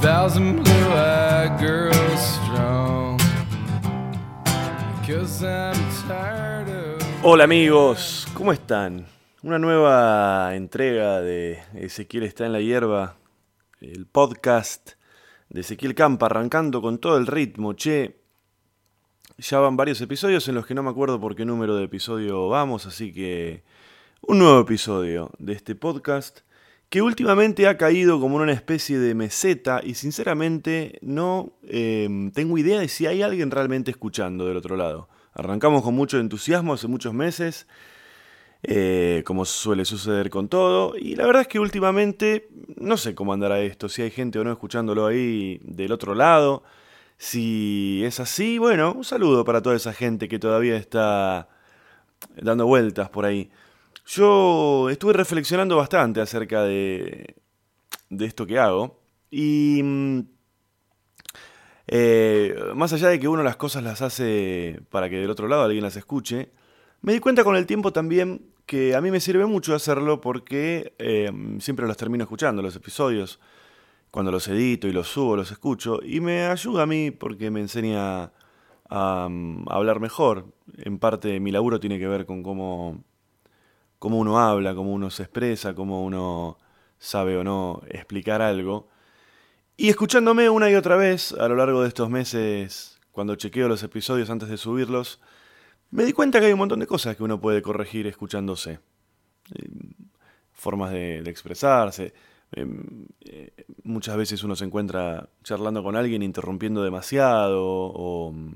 Thousand blue eyed girls strong. Cause I'm tired of. Hola amigos, ¿cómo están? Una nueva entrega de Ezequiel está en la hierba, el podcast de Ezequiel Campa, arrancando con todo el ritmo, che. Ya van varios episodios en los que no me acuerdo por qué número de episodio vamos, así que un nuevo episodio de este podcast que últimamente ha caído como una especie de meseta y sinceramente no eh, tengo idea de si hay alguien realmente escuchando del otro lado. Arrancamos con mucho entusiasmo hace muchos meses, eh, como suele suceder con todo, y la verdad es que últimamente no sé cómo andará esto, si hay gente o no escuchándolo ahí del otro lado. Si es así, bueno, un saludo para toda esa gente que todavía está dando vueltas por ahí. Yo estuve reflexionando bastante acerca de, de esto que hago y mm, eh, más allá de que uno las cosas las hace para que del otro lado alguien las escuche, me di cuenta con el tiempo también que a mí me sirve mucho hacerlo porque eh, siempre los termino escuchando, los episodios cuando los edito y los subo, los escucho, y me ayuda a mí porque me enseña a, mm, hablar mejor. En parte mi laburo tiene que ver con cómo, cómo uno habla, cómo uno se expresa, cómo uno sabe o no explicar algo. Y escuchándome una y otra vez a lo largo de estos meses, cuando chequeo los episodios antes de subirlos, me di cuenta que hay un montón de cosas que uno puede corregir escuchándose. Eh, Formas de, expresarse, Em, eh, muchas veces uno se encuentra charlando con alguien interrumpiendo demasiado o mm,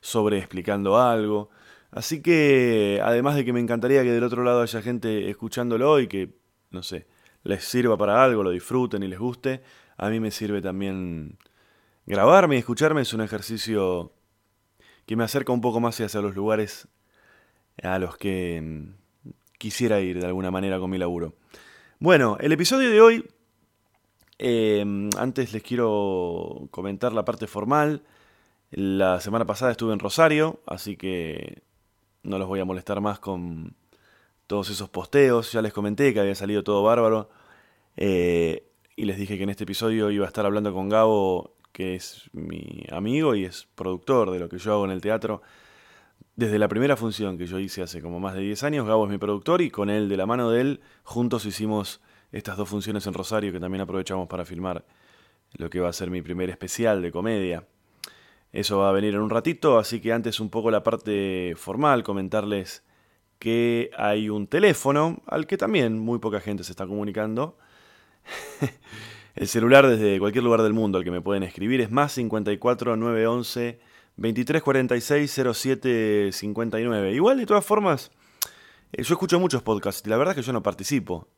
sobre explicando algo. Así que, además de que me encantaría que del otro lado haya gente escuchándolo y que, no sé, les sirva para algo, lo disfruten y les guste, a mí me sirve también grabarme y escucharme. Es un ejercicio que me acerca un poco más hacia los lugares a los que mm, quisiera ir de alguna manera con mi laburo. Bueno, el episodio de hoy, eh, antes les quiero comentar la parte formal. La semana pasada estuve en Rosario, así que no los voy a molestar más con todos esos posteos. Ya les comenté que había salido todo bárbaro. Eh, y les dije que en este episodio iba a estar hablando con Gabo, que es mi amigo y es productor de lo que yo hago en el teatro. Desde la primera función que yo hice hace como más de 10 años, Gabo es mi productor y con él, de la mano de él, juntos hicimos estas dos funciones en Rosario que también aprovechamos para filmar lo que va a ser mi primer especial de comedia. Eso va a venir en un ratito, así que antes un poco la parte formal, comentarles que hay un teléfono al que también muy poca gente se está comunicando. El celular desde cualquier lugar del mundo al que me pueden escribir es más 54 911 2346 0759. Igual, de todas formas, eh, yo escucho muchos podcasts y la verdad es que yo no participo.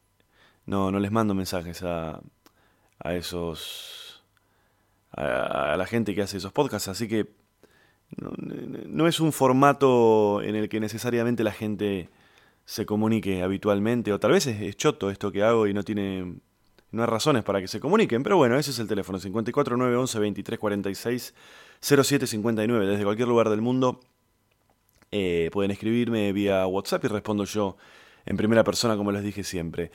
No, no les mando mensajes a, a esos. A, la gente que hace esos podcasts, así que no, es un formato en el que necesariamente la gente se comunique habitualmente, o tal vez es, choto esto que hago y no tiene no hay razones para que se comuniquen, pero bueno, ese es el teléfono 54911 2346 0759 desde cualquier lugar del mundo. Eh, pueden escribirme vía WhatsApp y respondo yo en primera persona como les dije siempre.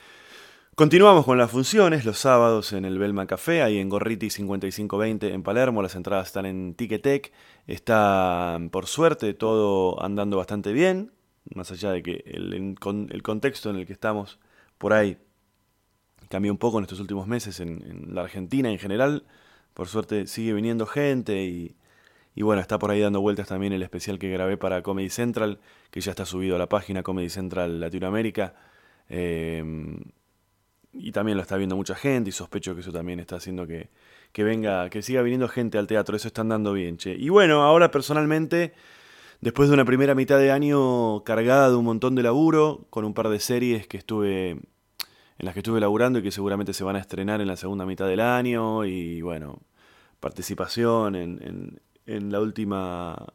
Continuamos con las funciones los sábados en el Belma Café, ahí en Gorriti 5520 en Palermo. Las entradas están en Ticketek. Está, por suerte, todo andando bastante bien, más allá de que el, contexto en el que estamos por ahí cambió un poco en estos últimos meses en, la Argentina en general. Por suerte sigue viniendo gente y, bueno, está por ahí dando vueltas también el especial que grabé para Comedy Central, que ya está subido a la página Comedy Central Latinoamérica. Eh, y también lo está viendo mucha gente y sospecho que eso también está haciendo que, que venga, que siga viniendo gente al teatro. Eso está andando bien, che. Y bueno, ahora personalmente... Después de una primera mitad de año cargada de un montón de laburo, con un par de series que estuve en las que estuve laburando y que seguramente se van a estrenar en la segunda mitad del año y bueno, participación en, en, en la última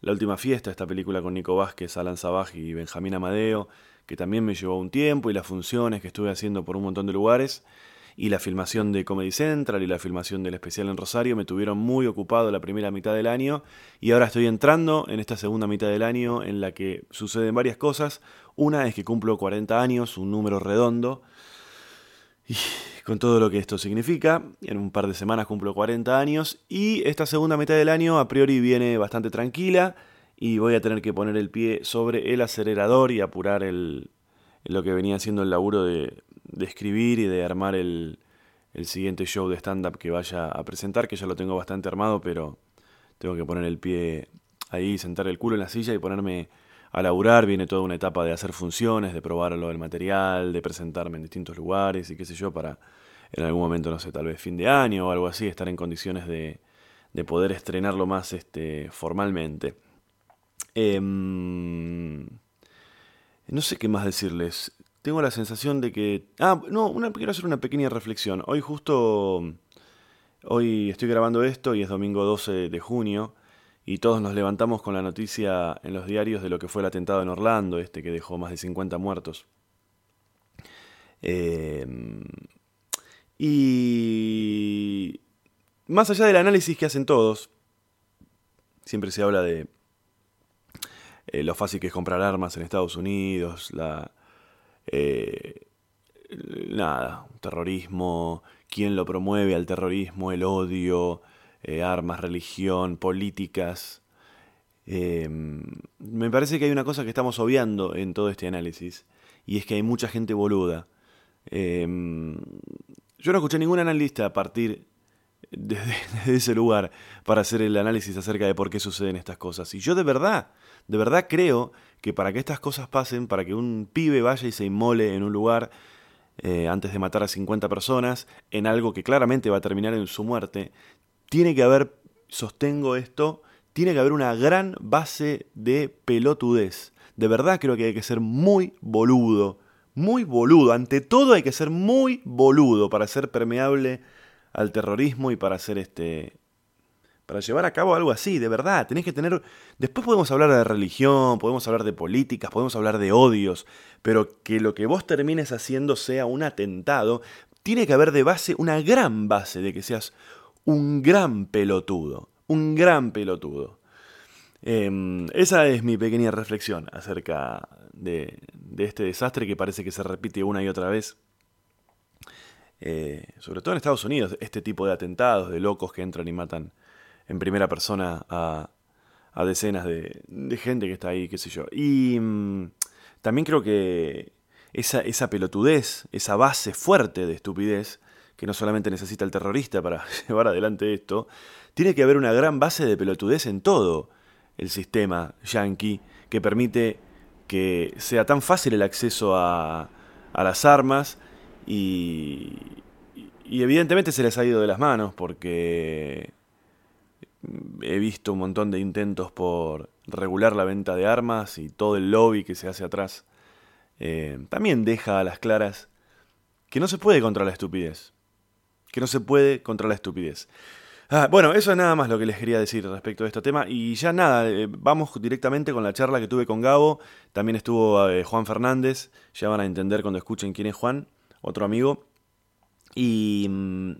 la última fiesta, esta película con Nico Vázquez, Alan Sabaj y Benjamín Amadeo, que también me llevó un tiempo y las funciones que estuve haciendo por un montón de lugares. y la filmación de Comedy Central y la filmación del especial en Rosario me tuvieron muy ocupado la primera mitad del año y ahora estoy entrando en esta segunda mitad del año en la que suceden varias cosas. Una es que cumplo 40 años, un número redondo, y con todo lo que esto significa, en un par de semanas cumplo 40 años y esta segunda mitad del año a priori viene bastante tranquila y voy a tener que poner el pie sobre el acelerador y apurar el, lo que venía haciendo el laburo de, de escribir y de armar el, el siguiente show de stand-up que vaya a presentar, que ya lo tengo bastante armado, pero tengo que poner el pie ahí, sentar el culo en la silla y ponerme a laburar. Viene toda una etapa de hacer funciones, de probarlo del material, de presentarme en distintos lugares y qué sé yo, para en algún momento, no sé, tal vez fin de año o algo así, estar en condiciones de, de poder estrenarlo más este, formalmente. Em, no sé qué más decirles. Tengo la sensación de que... Ah, no, quiero hacer una pequeña reflexión. Hoy justo... Hoy estoy grabando esto y es domingo 12 de junio y todos nos levantamos con la noticia en los diarios de lo que fue el atentado en Orlando, este que dejó más de 50 muertos. Em, y más allá del análisis que hacen todos, siempre se habla de eh, lo fácil que es comprar armas en Estados Unidos, la... Eh, nada, terrorismo, quién lo promueve al terrorismo, el odio, eh, armas, religión, políticas. me parece que hay una cosa que estamos obviando en todo este análisis, y es que hay mucha gente boluda. yo no escuché ningún analista a partir desde, ese lugar para hacer el análisis acerca de por qué suceden estas cosas. Y yo de verdad, de verdad creo que para que estas cosas pasen, para que un pibe vaya y se inmole en un lugar eh, antes de matar a 50 personas, en algo que claramente va a terminar en su muerte, tiene que haber, sostengo esto, tiene que haber una gran base de pelotudez. De verdad creo que hay que ser muy boludo, muy boludo. Ante todo hay que ser muy boludo para ser permeable al terrorismo y para hacer este para llevar a cabo algo así, de verdad, tenés que tener después podemos hablar de religión, podemos hablar de políticas, podemos hablar de odios, pero que lo que vos termines haciendo sea un atentado, tiene que haber de base una gran base de que seas un gran pelotudo, un gran pelotudo. Em, esa es mi pequeña reflexión acerca de, este desastre que parece que se repite una y otra vez eh, sobre todo en Estados Unidos, este tipo de atentados, de locos que entran y matan en primera persona a, decenas de, gente que está ahí, qué sé yo. Y mm, también creo que esa, esa pelotudez, esa base fuerte de estupidez, que no solamente necesita el terrorista para llevar adelante esto, tiene que haber una gran base de pelotudez en todo el sistema yankee que permite que sea tan fácil el acceso a, a las armas y, evidentemente se les ha ido de las manos porque he visto un montón de intentos por regular la venta de armas y todo el lobby que se hace atrás. Eh, también deja a las claras que no se puede contra la estupidez. Que no se puede contra la estupidez. Ah, bueno, eso es nada más lo que les quería decir respecto a este tema. Y ya nada, eh, vamos directamente con la charla que tuve con Gabo. También estuvo eh, Juan Fernández. Ya van a entender cuando escuchen quién es Juan otro amigo. Y mm,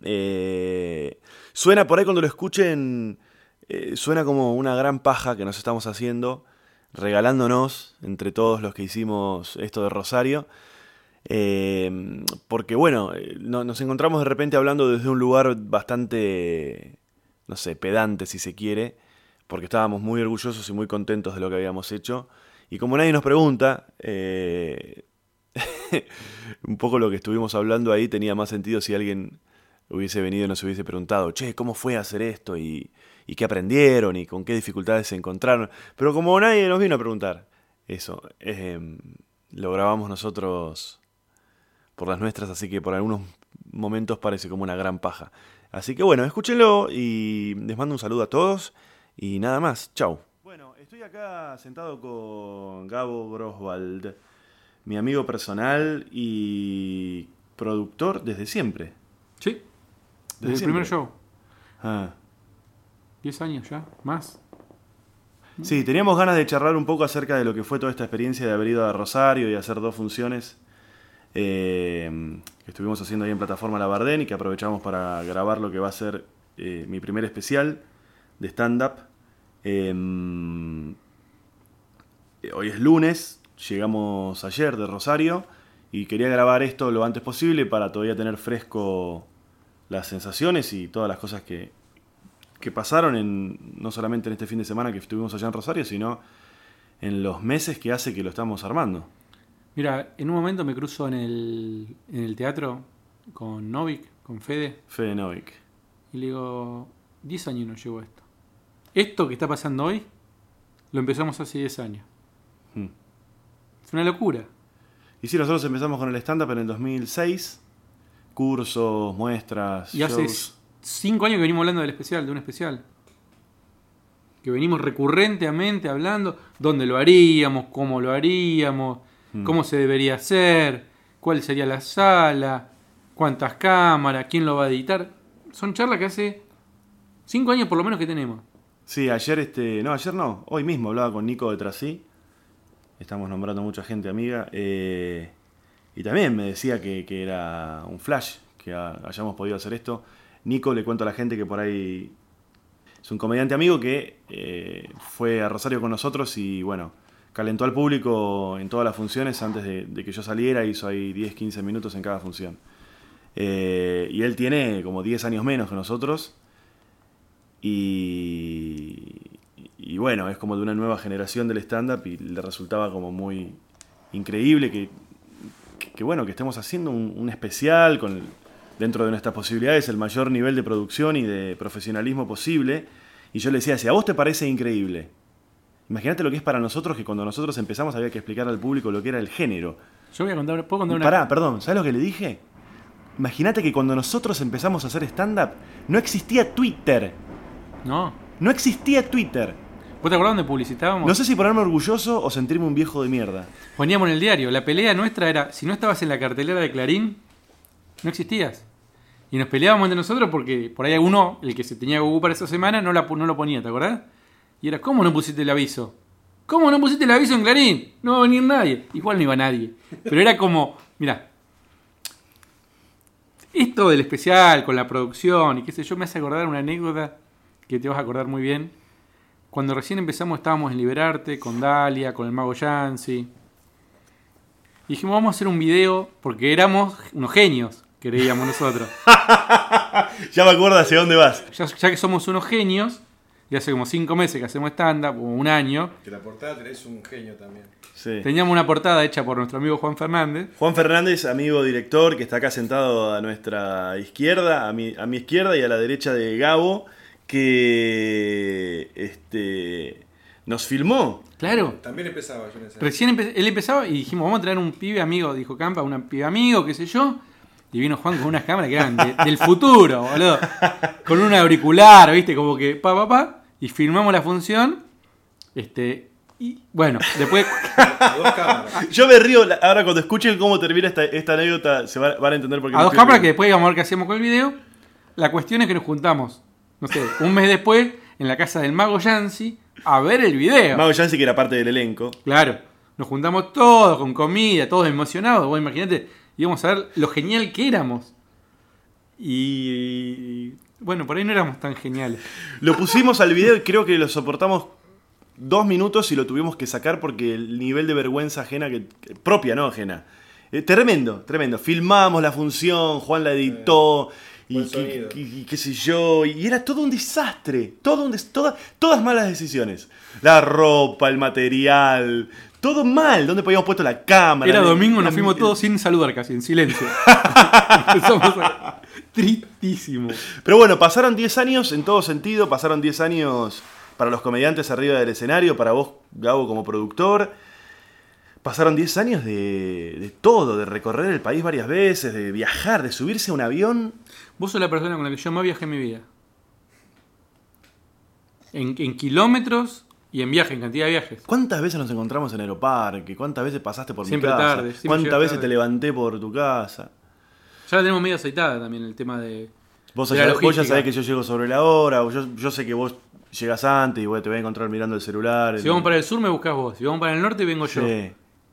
suena por ahí cuando lo escuchen, eh, suena como una gran paja que nos estamos haciendo, regalándonos entre todos los que hicimos esto de Rosario. Eh, porque bueno, nos encontramos de repente hablando desde un lugar bastante, no sé, pedante si se quiere, porque estábamos muy orgullosos y muy contentos de lo que habíamos hecho. Y como nadie nos pregunta, un poco lo que estuvimos hablando ahí tenía más sentido si alguien hubiese venido y nos hubiese preguntado, che, ¿cómo fue hacer esto? ¿Y, qué aprendieron? ¿Y con qué dificultades se encontraron? Pero como nadie nos vino a preguntar eso, em, lo grabamos nosotros por las nuestras, así que por algunos momentos parece como una gran paja. Así que bueno, escúchenlo y les mando un saludo a todos y nada más, chau. Bueno, estoy acá sentado con Gabo Groswald mi amigo personal y productor desde siempre. Sí, desde, el primer show. Ah. ¿Diez años ya? ¿Más? Sí, teníamos ganas de charlar un poco acerca de lo que fue toda esta experiencia de haber ido a Rosario y hacer dos funciones eh, que estuvimos haciendo ahí en plataforma La Bardén y que aprovechamos para grabar lo que va a ser eh, mi primer especial de stand-up. Em, hoy es lunes, llegamos ayer de Rosario y quería grabar esto lo antes posible para todavía tener fresco las sensaciones y todas las cosas que, que pasaron en, no solamente en este fin de semana que estuvimos allá en Rosario, sino en los meses que hace que lo estamos armando. Mira, en un momento me cruzo en el, en el teatro con Novik, con Fede. Fede Novik. Y le digo, 10 años nos llegó esto. Esto que está pasando hoy, lo empezamos hace 10 años. Hmm. Es una locura. Y sí, nosotros empezamos con el stand-up en el 2006. Cursos, muestras, Y hace. 5 años que venimos hablando del especial, de un especial. Que venimos recurrentemente hablando dónde lo haríamos, cómo lo haríamos, Hmm. cómo se debería hacer, cuál sería la sala, cuántas cámaras, quién lo va a editar. Son charlas que hace 5 años por lo menos que tenemos. Sí, ayer este. No, ayer no. Hoy mismo hablaba con Nico de Trasí. Estamos nombrando mucha gente amiga. eh, y también me decía que, que era un flash que ha- hayamos podido hacer esto. Nico le cuento a la gente que por ahí es un comediante amigo que eh, fue a Rosario con nosotros y bueno, calentó al público en todas las funciones antes de, de que yo saliera. Hizo ahí 10, 15 minutos en cada función. Eh, y él tiene como 10 años menos que nosotros. Y, y bueno, es como de una nueva generación del stand-up y le resultaba como muy increíble que, que, que bueno, que estemos haciendo un, un especial con, dentro de nuestras posibilidades, el mayor nivel de producción y de profesionalismo posible. Y yo le decía, si a vos te parece increíble, imagínate lo que es para nosotros que cuando nosotros empezamos había que explicar al público lo que era el género. Yo voy a contar, ¿puedo contar una Pará, perdón, ¿sabes lo que le dije? Imagínate que cuando nosotros empezamos a hacer stand-up, no existía Twitter. No. No existía Twitter. ¿Vos te acordás donde publicitábamos? No sé si ponerme orgulloso o sentirme un viejo de mierda. Poníamos en el diario. La pelea nuestra era, si no estabas en la cartelera de Clarín, no existías. Y nos peleábamos entre nosotros porque por ahí uno, el que se tenía que ocupar esa semana, no, la, no lo ponía, ¿te acordás? Y era, ¿cómo no pusiste el aviso? ¿Cómo no pusiste el aviso en Clarín? No va a venir nadie. Igual no iba nadie. Pero era como, mira, esto del especial con la producción y qué sé yo, me hace acordar una anécdota que te vas a acordar muy bien. Cuando recién empezamos estábamos en Liberarte, con Dalia, con el mago Yancy. Y dijimos, vamos a hacer un video porque éramos unos genios, creíamos nosotros. Ya me acuerdo hacia dónde vas. Ya, ya que somos unos genios, y hace como cinco meses que hacemos stand-up, o un año, Que la portada tenés un genio también. Sí. teníamos una portada hecha por nuestro amigo Juan Fernández. Juan Fernández, amigo director, que está acá sentado a nuestra izquierda, a mi, a mi izquierda y a la derecha de Gabo, que este, nos filmó. Claro. También empezaba yo en ese Recién empe- él empezaba y dijimos, vamos a traer un pibe amigo, dijo Campa, un pibe amigo, qué sé yo. Y vino Juan con unas cámaras que eran de- del futuro, boludo. Con un auricular, viste, como que pa, pa, pa. Y filmamos la función. Este. Y bueno, después. A dos cámaras. Yo me río, ahora cuando escuchen cómo termina esta, esta anécdota, se va- van a entender por qué a dos cámaras que después íbamos a ver qué hacemos con el video. La cuestión es que nos juntamos, no sé, un mes después, en la casa del mago Yancy, a ver el video. Mago Yancy, que era parte del elenco. Claro, nos juntamos todos con comida, todos emocionados. Vos imagínate, íbamos a ver lo genial que éramos. Y bueno, por ahí no éramos tan geniales. Lo pusimos al video y creo que lo soportamos dos minutos y lo tuvimos que sacar porque el nivel de vergüenza ajena, que, que- propia, no ajena. Eh, tremendo, tremendo. Filmamos la función, Juan la editó. Y, qué- y- y qué sé yo, y era todo un desastre, todo un des- toda- todas malas decisiones. La ropa, el material, todo mal. ¿Dónde podíamos puesto la cámara? Era domingo, nos fuimos todos sin saludar casi, en silencio. Empezamos a- Tristísimo. Pero bueno, pasaron 10 años en todo sentido, pasaron 10 años para los comediantes arriba del escenario, para vos, Gabo, como productor. Pasaron 10 años de, de todo, de recorrer el país varias veces, de viajar, de subirse a un avión. Vos sos la persona con la que yo más viajé en mi vida. En, en kilómetros y en viaje, en cantidad de viajes. ¿Cuántas veces nos encontramos en Aeroparque? ¿Cuántas veces pasaste por Siempre mi casa? tarde, siempre ¿Cuántas veces tarde. te levanté por tu casa? Ya la tenemos medio aceitada también el tema de. Vos, de ya, la vos ya sabés que yo llego sobre la hora, o yo, yo sé que vos llegas antes y vos te voy a encontrar mirando el celular. Si el- vamos para el sur me buscas vos, si vamos para el norte vengo yo.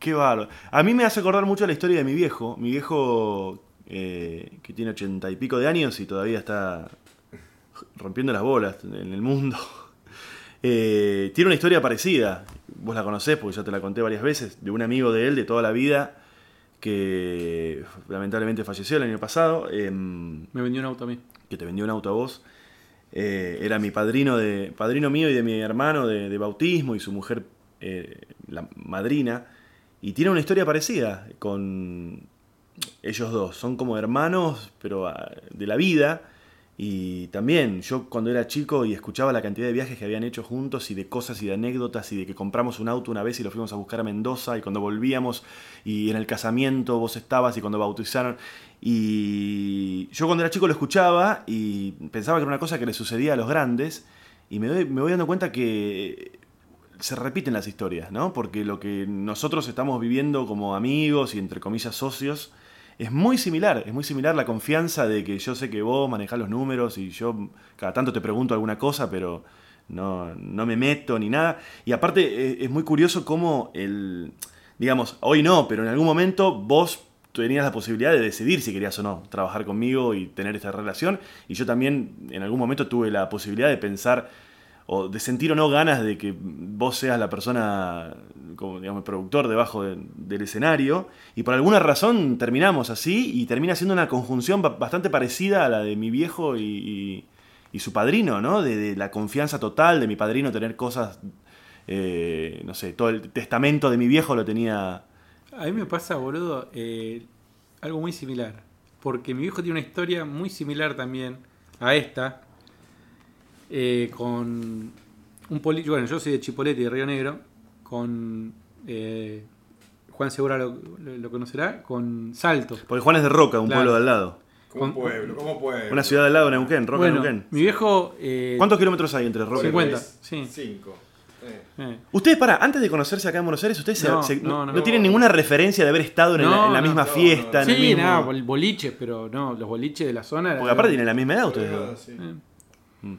Qué bárbaro. A mí me hace acordar mucho la historia de mi viejo. Mi viejo, eh, que tiene ochenta y pico de años y todavía está rompiendo las bolas en el mundo. Eh, tiene una historia parecida. Vos la conocés porque ya te la conté varias veces. De un amigo de él de toda la vida que lamentablemente falleció el año pasado. em, Me vendió un auto a mí. que te vendió un auto a vos. Eh, era mi padrino de padrino mío y de mi hermano de, de bautismo y su mujer la madrina y tiene una historia parecida con ellos dos. Son como hermanos pero ah, de la vida. Y también yo cuando era chico y escuchaba la cantidad de viajes que habían hecho juntos y de cosas y de anécdotas y de que compramos un auto una vez y lo fuimos a buscar a Mendoza y cuando volvíamos y en el casamiento vos estabas y cuando bautizaron. Y yo cuando era chico lo escuchaba y pensaba que era una cosa que le sucedía a los grandes. Y me, doy- me voy dando cuenta que se repiten las historias, ¿no? Porque lo que nosotros estamos viviendo como amigos y entre comillas socios es muy similar, es muy similar la confianza de que yo sé que vos manejás los números y yo cada tanto te pregunto alguna cosa, pero no, no me meto ni nada. Y aparte eh, es muy curioso cómo el, digamos, hoy no, pero en algún momento vos tenías la posibilidad de decidir si querías o no trabajar conmigo y tener esta relación. Y yo también en algún momento tuve la posibilidad de pensar o de sentir o no ganas de que vos seas la persona, como digamos, productor debajo de- del escenario. Y por alguna razón terminamos así y termina siendo una conjunción ba- bastante parecida a la de mi viejo y, y- su padrino, ¿no? De, de la confianza total de mi padrino tener cosas, eh, no sé, todo el testamento de mi viejo lo tenía... A mí me pasa, boludo, eh, algo muy similar. Porque mi viejo tiene una historia muy similar también a esta. Eh, con un político. Bueno, yo soy de Chipolete, de Río Negro. Con. eh, Juan Segura lo, lo- lo conocerá. Con Salto. Porque Juan es de Roca, un Claro. pueblo de al lado. Como Con- pueblo, como pueblo. Una ciudad de al lado de Neuquén, Roca bueno, Neuquén. mi viejo. eh, ¿Cuántos kilómetros hay entre Roca y 50, Neuquén? sí. Cinco. Eh. Ustedes, para, antes de conocerse acá en Buenos Aires, ustedes No, se- no, no, no. tienen ninguna referencia de haber estado en, la, en misma no, fiesta. no. en el sí, mismo- nada, bol- boliches, pero no, los boliches de la zona. Porque aparte tienen la misma edad ustedes. Sí. Eh. Mm.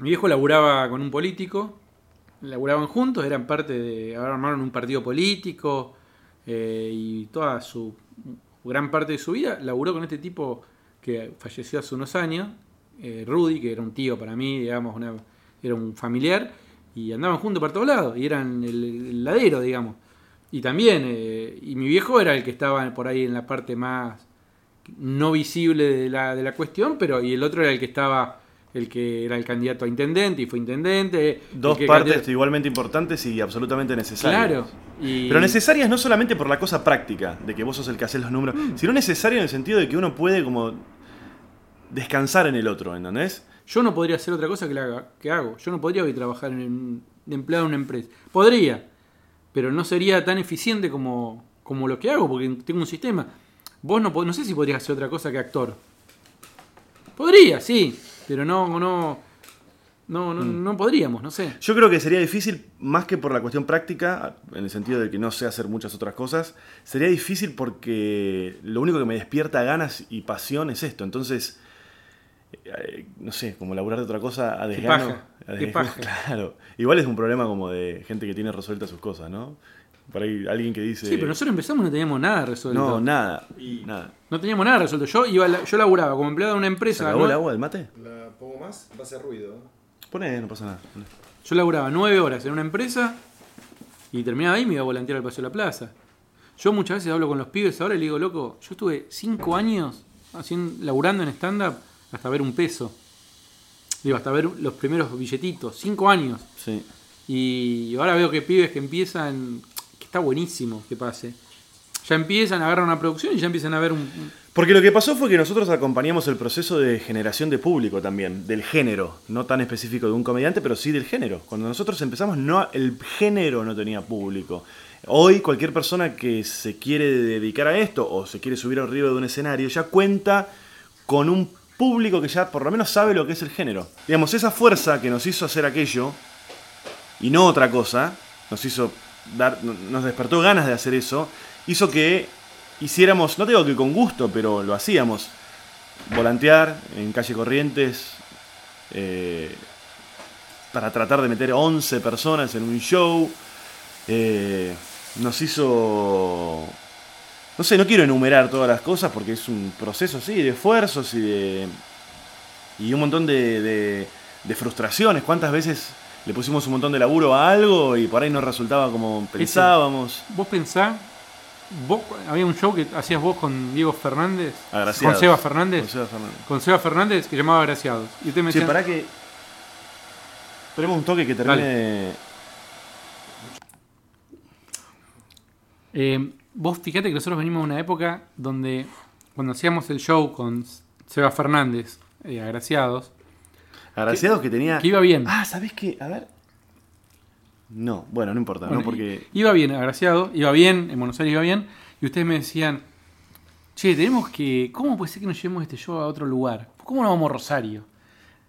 Mi viejo laburaba con un político, laburaban juntos, eran parte de. Ahora armaron un partido político eh, y toda su. gran parte de su vida laburó con este tipo que falleció hace unos años, eh, Rudy, que era un tío para mí, digamos, una- era un familiar, y andaban juntos para todos lados, y eran el, el ladero, digamos. Y también, eh, y mi viejo era el que estaba por ahí en la parte más no visible de la, de la cuestión, pero y el otro era el que estaba, el que era el candidato a intendente y fue intendente. Dos partes candidato- igualmente importantes y absolutamente necesarias. Claro. Y, Pero necesarias no solamente por la cosa práctica, de que vos sos el que haces los números, Mm. sino necesario en el sentido de que uno puede como descansar en el otro, ¿entendés? Yo no podría hacer otra cosa que, la haga- que hago. Yo no podría hoy trabajar en, de empleado en una empresa. Podría, pero no sería tan eficiente como, como lo que hago, porque tengo un sistema. Vos no, no sé si podrías hacer otra cosa que actor. Podría, sí, pero no, no, no, no, no podríamos, no sé. Yo creo que sería difícil, más que por la cuestión práctica, en el sentido de que no sé hacer muchas otras cosas, sería difícil porque lo único que me despierta ganas y pasión es esto. Entonces, eh, no sé, como laburar de otra cosa a desgano. paja, a qué paja. Claro. Igual es un problema como de gente que tiene resueltas sus cosas, ¿no? Por ahí alguien que dice... Sí, pero nosotros empezamos y no teníamos nada resuelto. No, nada. Y- Nada. No teníamos nada resuelto. Yo iba, a la- yo laburaba como empleado de una ¿Se empresa. acabó ¿no? el agua del mate? La pongo más, va a hacer ruido. Poné, no pasa nada. Yo laburaba nueve horas en una empresa y terminaba ahí y me iba a volantear al Paseo de la Plaza. Yo muchas veces hablo con los pibes ahora y le digo, loco, yo estuve cinco años haciendo, laburando en stand-up hasta ver un peso. Digo, hasta ver los primeros billetitos. Cinco años. Sí. Y ahora veo que pibes que empiezan, está buenísimo que pase. Ya empiezan, agarran una producción y ya empiezan a ver un- Porque lo que pasó fue que nosotros acompañamos el proceso de generación de público también, del género, no tan específico de un comediante, pero sí del género. Cuando nosotros empezamos, no, el género no tenía público. Hoy cualquier persona que se quiere dedicar a esto o se quiere subir arriba de un escenario ya cuenta con un público que ya por lo menos sabe lo que es el género. Digamos, esa fuerza que nos hizo hacer aquello y no otra cosa, nos hizo nos despertó ganas de hacer eso, hizo que hiciéramos, no digo que con gusto, pero lo hacíamos, volantear en calle Corrientes eh, para tratar de meter 11 personas en un show. eh, nos hizo... No sé, no quiero enumerar todas las cosas porque es un proceso, sí, de esfuerzos y de... Y un montón de, de- de frustraciones. ¿Cuántas veces le pusimos un montón de laburo a algo y por ahí no resultaba como pensábamos? Vos pensá, vos, había un show que hacías vos con Diego Fernández, Agraciados. con Seba Fernández, Con Seba Fernández. con Seba Fernández que llamaba Agraciados. Y usted me decía, pará que... Esperemos un toque que termine... eh, vos fíjate que nosotros venimos de una época donde cuando hacíamos el show con Seba Fernández, eh, Agraciados, Agraciados que tenía... que iba bien. Ah, ¿sabés qué? A ver... No, bueno, no importa, Bueno, ¿no? Porque... Iba bien, agraciado, iba bien, en Buenos Aires iba bien, y ustedes me decían, che, tenemos que, ¿cómo puede ser que nos llevemos este show a otro lugar? ¿Cómo no vamos a Rosario?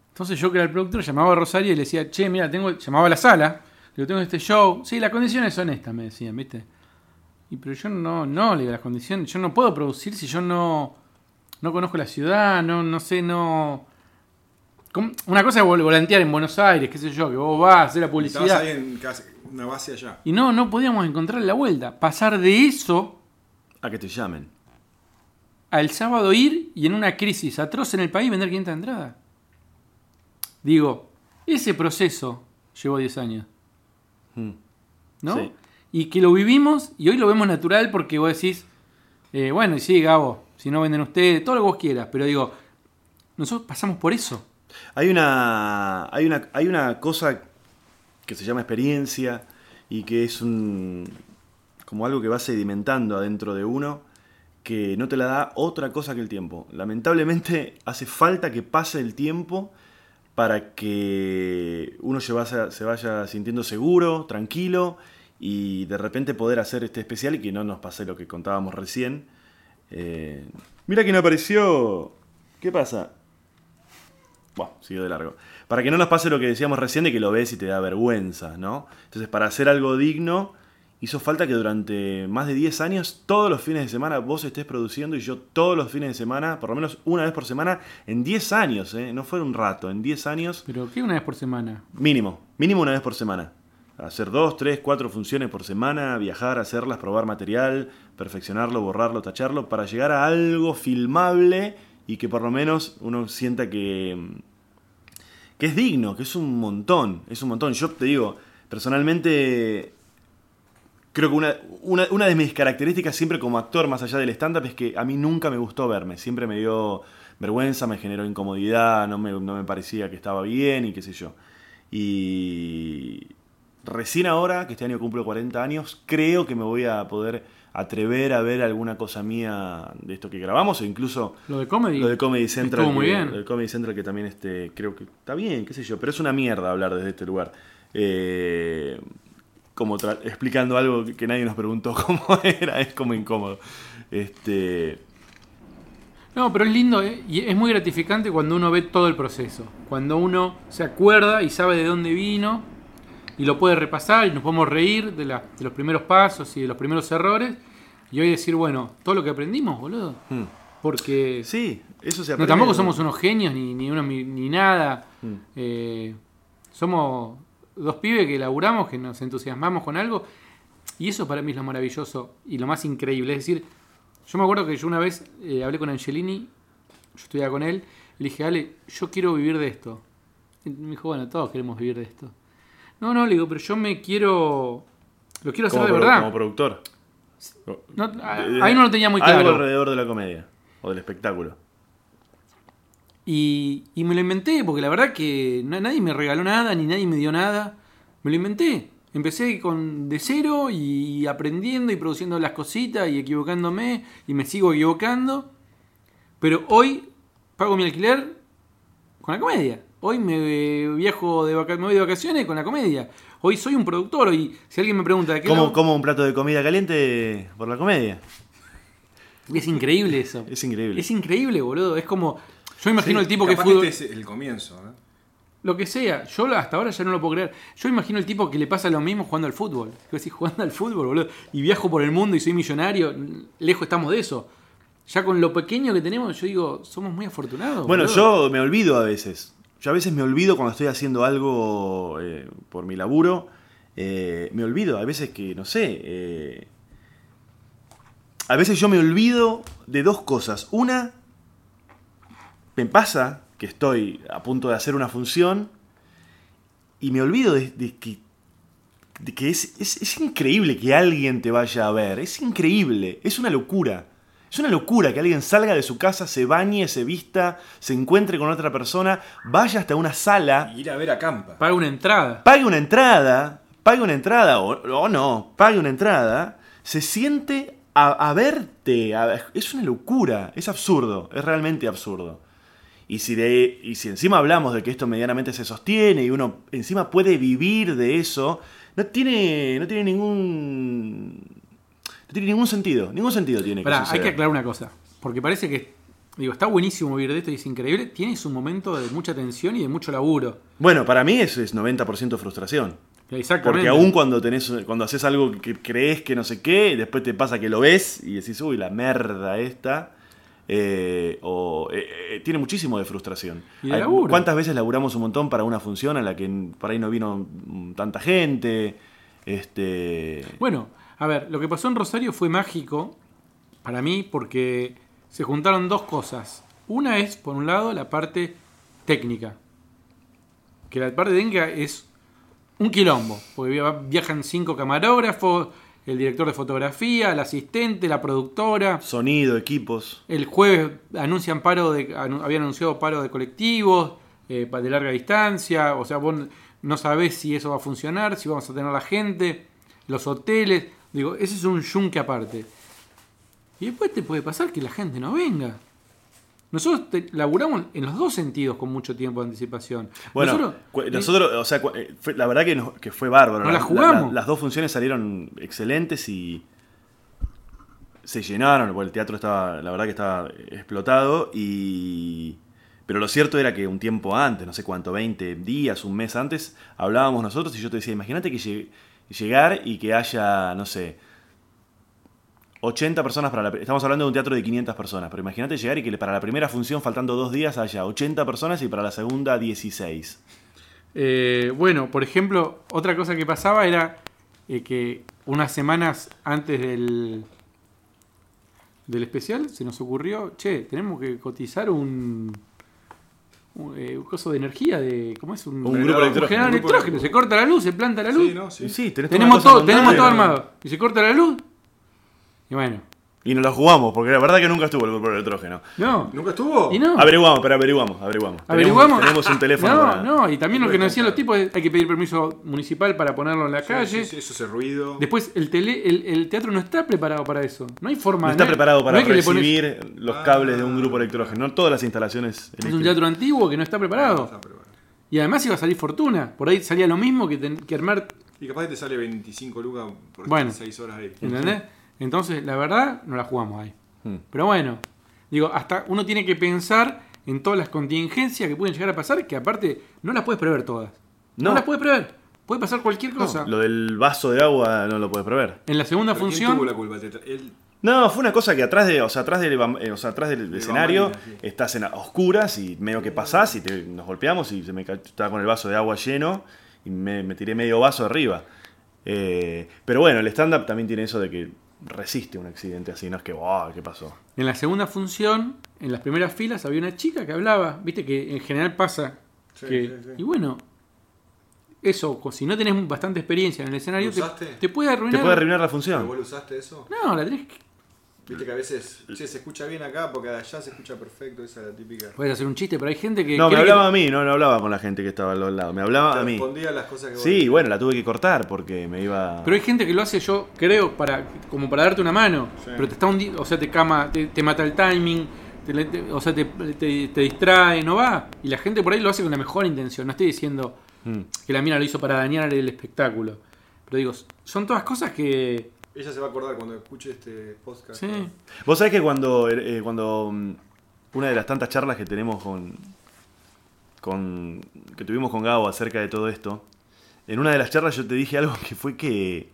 Entonces yo que era el productor llamaba a Rosario y le decía, che, mira, tengo, llamaba a la sala, le digo, tengo este show, sí, las condiciones son estas, me decían, ¿viste? Y pero yo no, no, le digo, las condiciones, yo no puedo producir si yo no, no conozco la ciudad, no, no sé, no... ¿Cómo? Una cosa es vol- volantear en Buenos Aires, qué sé yo, que vos vas a hacer la Estabas publicidad. ahí en casa- una base allá. Y no, no podíamos encontrar la vuelta. Pasar de eso A que te llamen. al sábado ir y en una crisis atroz en el país vender 500 entradas. Digo, ese proceso llevó 10 años, Mm. ¿no? Sí. Y que lo vivimos y hoy lo vemos natural porque vos decís, eh, bueno, y sí, Gabo, si no venden ustedes, todo lo que vos quieras, pero digo, nosotros pasamos por eso. Hay una, hay una, hay una cosa que se llama experiencia y que es un, como algo que va sedimentando adentro de uno que no te la da otra cosa que el tiempo. Lamentablemente hace falta que pase el tiempo para que uno se vaya, sintiendo seguro, tranquilo y de repente poder hacer este especial y que no nos pase lo que contábamos recién. Eh, mira quién apareció. ¿Qué pasa? Bueno, siguió de largo. Para que no nos pase lo que decíamos recién de que lo ves y te da vergüenza, ¿no? Entonces, para hacer algo digno, hizo falta que durante más de 10 años, todos los fines de semana, vos estés produciendo y yo todos los fines de semana, por lo menos una vez por semana, en 10 años, ¿eh? No fue un rato, en 10 años, Pero ¿qué una vez por semana? mínimo, mínimo una vez por semana. Hacer dos, tres, cuatro funciones por semana, viajar, hacerlas, probar material, perfeccionarlo, borrarlo, tacharlo, para llegar a algo filmable y que por lo menos uno sienta que, que es digno, que es un montón, es un montón. Yo te digo, personalmente, creo que una, una, una de mis características siempre como actor, más allá del stand-up, es que a mí nunca me gustó verme, siempre me dio vergüenza, me generó incomodidad, no me, no me parecía que estaba bien y qué sé yo. Y recién ahora, que este año cumplo 40 años, creo que me voy a poder atrever a ver alguna cosa mía de esto que grabamos o incluso Lo de comedy. lo de Comedy Central. Estuvo muy que- bien. lo de Comedy Central que también este, creo que está bien, qué sé yo, pero es una mierda hablar desde este lugar. Eh, como explicando algo que, que nadie nos preguntó cómo era, es como incómodo. Este, No, pero es lindo ¿eh? y es muy gratificante cuando uno ve todo el proceso. Cuando uno se acuerda y sabe de dónde vino y lo puede repasar y nos podemos reír de, la- de los primeros pasos y de los primeros errores. Y hoy decir, bueno, todo lo que aprendimos, boludo. hmm. Porque sí, eso se no, aprende. tampoco somos unos genios ni, ni, unos ni, nada. Hmm. Eh, somos dos pibes que laburamos, que nos entusiasmamos con algo. Y eso para mí es lo maravilloso y lo más increíble. Es decir, yo me acuerdo que yo una vez eh, hablé con Angelini, yo estudiaba con él, le dije, Ale, yo quiero vivir de esto. Y me dijo, bueno, todos queremos vivir de esto. No, no, le digo, pero yo me quiero. Lo quiero hacer como, de pro- verdad. como productor. No, ahí no lo tenía muy Algo claro. alrededor de la comedia o del espectáculo. Y, y me lo inventé, porque la verdad que na- nadie me regaló nada, ni nadie me dio nada. Me lo inventé. Empecé con de cero y aprendiendo y produciendo las cositas y equivocándome y me sigo equivocando. Pero hoy pago mi alquiler con la comedia. Hoy me viajo de vaca- me voy de vacaciones con la comedia. Hoy soy un productor y si alguien me pregunta de qué ¿Cómo, lado- como un plato de comida caliente por la comedia? es increíble eso. Es increíble. Es increíble, boludo. Es como yo imagino el tipo que fue este es el comienzo. ¿eh? Lo que sea, yo hasta ahora ya no lo puedo creer. Yo imagino el tipo que le pasa lo mismo jugando al fútbol. Que decís, jugando al fútbol, boludo. Y viajo por el mundo y soy millonario. Lejos estamos de eso. Ya con lo pequeño que tenemos, yo digo, somos muy afortunados. Bueno, boludo. yo me olvido a veces. Yo a veces me olvido cuando estoy haciendo algo eh, por mi laburo eh, me olvido, a veces que, no sé, eh, a veces yo me olvido de dos cosas. Una, me pasa que estoy a punto de hacer una función y me olvido de, que, de que es- es increíble que alguien te vaya a ver. Es increíble, es una locura. Es una locura que alguien salga de su casa, se bañe, se vista, se encuentre con otra persona, vaya hasta una sala Ir a ver a Campa. Paga una entrada. pague una entrada, pague una entrada, o, o no, pague una entrada, se siente a, a verte. a- es una locura, es absurdo, es realmente absurdo. Y si, de, y si encima hablamos de que esto medianamente se sostiene y uno encima puede vivir de eso, no tiene, no tiene ningún... No tiene ningún sentido, ningún sentido tiene que Pará, hay suceder. que aclarar una cosa. Porque parece que, digo, está buenísimo vivir de esto y es increíble. Tiene su momento de mucha tensión y de mucho laburo. Bueno, para mí eso es 90% frustración. Exactamente. Porque aún cuando tenés, cuando haces algo que crees que no sé qué, después te pasa que lo ves y decís, uy, la merda esta. eh, o, eh, eh, tiene muchísimo de frustración. Y de Hay- laburo. ¿Cuántas veces laburamos un montón para una función en la que por ahí no vino tanta gente? Este. Bueno, a ver, lo que pasó en Rosario fue mágico para mí porque se juntaron dos cosas. Una es, por un lado, la parte técnica. Que la parte técnica es un quilombo. Porque via- viajan cinco camarógrafos, el director de fotografía, el asistente, la productora. Sonido, equipos. El jueves anuncian paro de, habían anunciado paro de colectivos eh, de larga distancia. O sea, vos no sabés si eso va a funcionar, si vamos a tener la gente, los hoteles. Digo, ese es un yunque aparte. Y después te puede pasar que la gente no venga. Nosotros te- laburamos en los dos sentidos con mucho tiempo de anticipación. Bueno, Nosotros- eh, nosotros, o sea, eh, fue- la verdad que, nos- que fue bárbaro. No la La- jugamos. las dos funciones salieron excelentes y se llenaron, porque el teatro estaba, la verdad que estaba explotado y... Pero lo cierto era que un tiempo antes, no sé cuánto, 20 días, un mes antes, hablábamos nosotros y yo te decía, imagínate que lleg- llegar y que haya, no sé, 80 personas para la... Estamos hablando de un teatro de 500 personas, pero imagínate llegar y que para la primera función, faltando dos días, haya 80 personas y para la segunda 16. Eh, bueno, por ejemplo, otra cosa que pasaba era eh, que unas semanas antes del, del especial se nos ocurrió, che, tenemos que cotizar un, un, eh, un coso de energía, de ¿cómo es? Un, Un grupo electrógeno. generador Un grupo electrógeno, se corta la luz, se planta la luz, Sí, no, sí. Y sí, tenés toda tenemos todo, tenemos todo armado, y se corta la luz, y bueno, Y nos lo jugamos, porque la verdad que nunca estuvo el grupo electrógeno. no, ¿Nunca estuvo? y no. Averiguamos, pero averiguamos, averiguamos. Averiguamos. Tenemos, tenemos un teléfono. No, para- no, y también lo que nos decían los tipos es hay que pedir permiso municipal para ponerlo en la Sí, calle. sí, sí, eso es el ruido. Después, el, tele, el, el teatro no está preparado para eso. No hay forma. No está preparado para no pones- recibir los Ah. cables de un grupo electrógeno. No todas las instalaciones. es un eléctricas. teatro antiguo que no está preparado. Y además iba a salir fortuna. Por ahí salía lo mismo que, ten- que armar. Y capaz que te sale 25 lucas por Bueno. estar 6 horas ahí. ¿Entendés? Entonces, la verdad, no la jugamos ahí. Hmm. Pero bueno, digo, hasta uno tiene que pensar en todas las contingencias que pueden llegar a pasar, que aparte no las puedes prever todas. No, No. las puedes prever. Puede pasar cualquier cosa. Lo del vaso de agua no lo puedes prever. En la segunda ¿Pero ¿Quién función. tuvo la culpa? Te tra- Él, No, fue una cosa que atrás de, o sea, atrás del, eh, o sea, atrás del escenario bambalinas, sí. estás en a oscuras y medio que pasás y te- nos golpeamos y se me estaba con el vaso de agua lleno y me, me tiré medio vaso arriba. Eh, pero bueno, el stand-up también tiene eso de que resiste un accidente así, no es que, wow, ¿qué pasó? En la segunda función, en las primeras filas, había una chica que hablaba. Viste que en general pasa. Sí, que- sí, sí. Y bueno, eso, si no tenés bastante experiencia en el escenario, ¿Lo te, usaste? te puede Te arruinar. puede arruinar la ¿Pero función. ¿Vos lo usaste eso? No, la tenés que. Viste que a veces, che, se escucha bien acá porque allá se escucha perfecto, esa es la típica. Puedes hacer un chiste, pero hay gente que. No, me que- hablaba a mí, no, no hablaba con la gente que estaba al lado, me hablaba Te a mí. respondía a las cosas que vos Sí, bueno, la tuve que cortar porque me iba... Pero hay gente que lo hace, yo creo, para como para darte una mano. Sí. Pero te está hundi- o sea, te cama, te, te mata el timing, te le- te- o sea, te, te- te distrae, no va. Y la gente por ahí lo hace con la mejor intención. No estoy diciendo Mm. que la mina lo hizo para dañar el espectáculo. Pero digo, son todas cosas que. Ella se va a acordar cuando escuche este podcast. Sí. Vos sabés que cuando, eh, cuando mm, una de las tantas charlas que tenemos con, con que tuvimos con Gabo acerca de todo esto, en una de las charlas yo te dije algo que fue que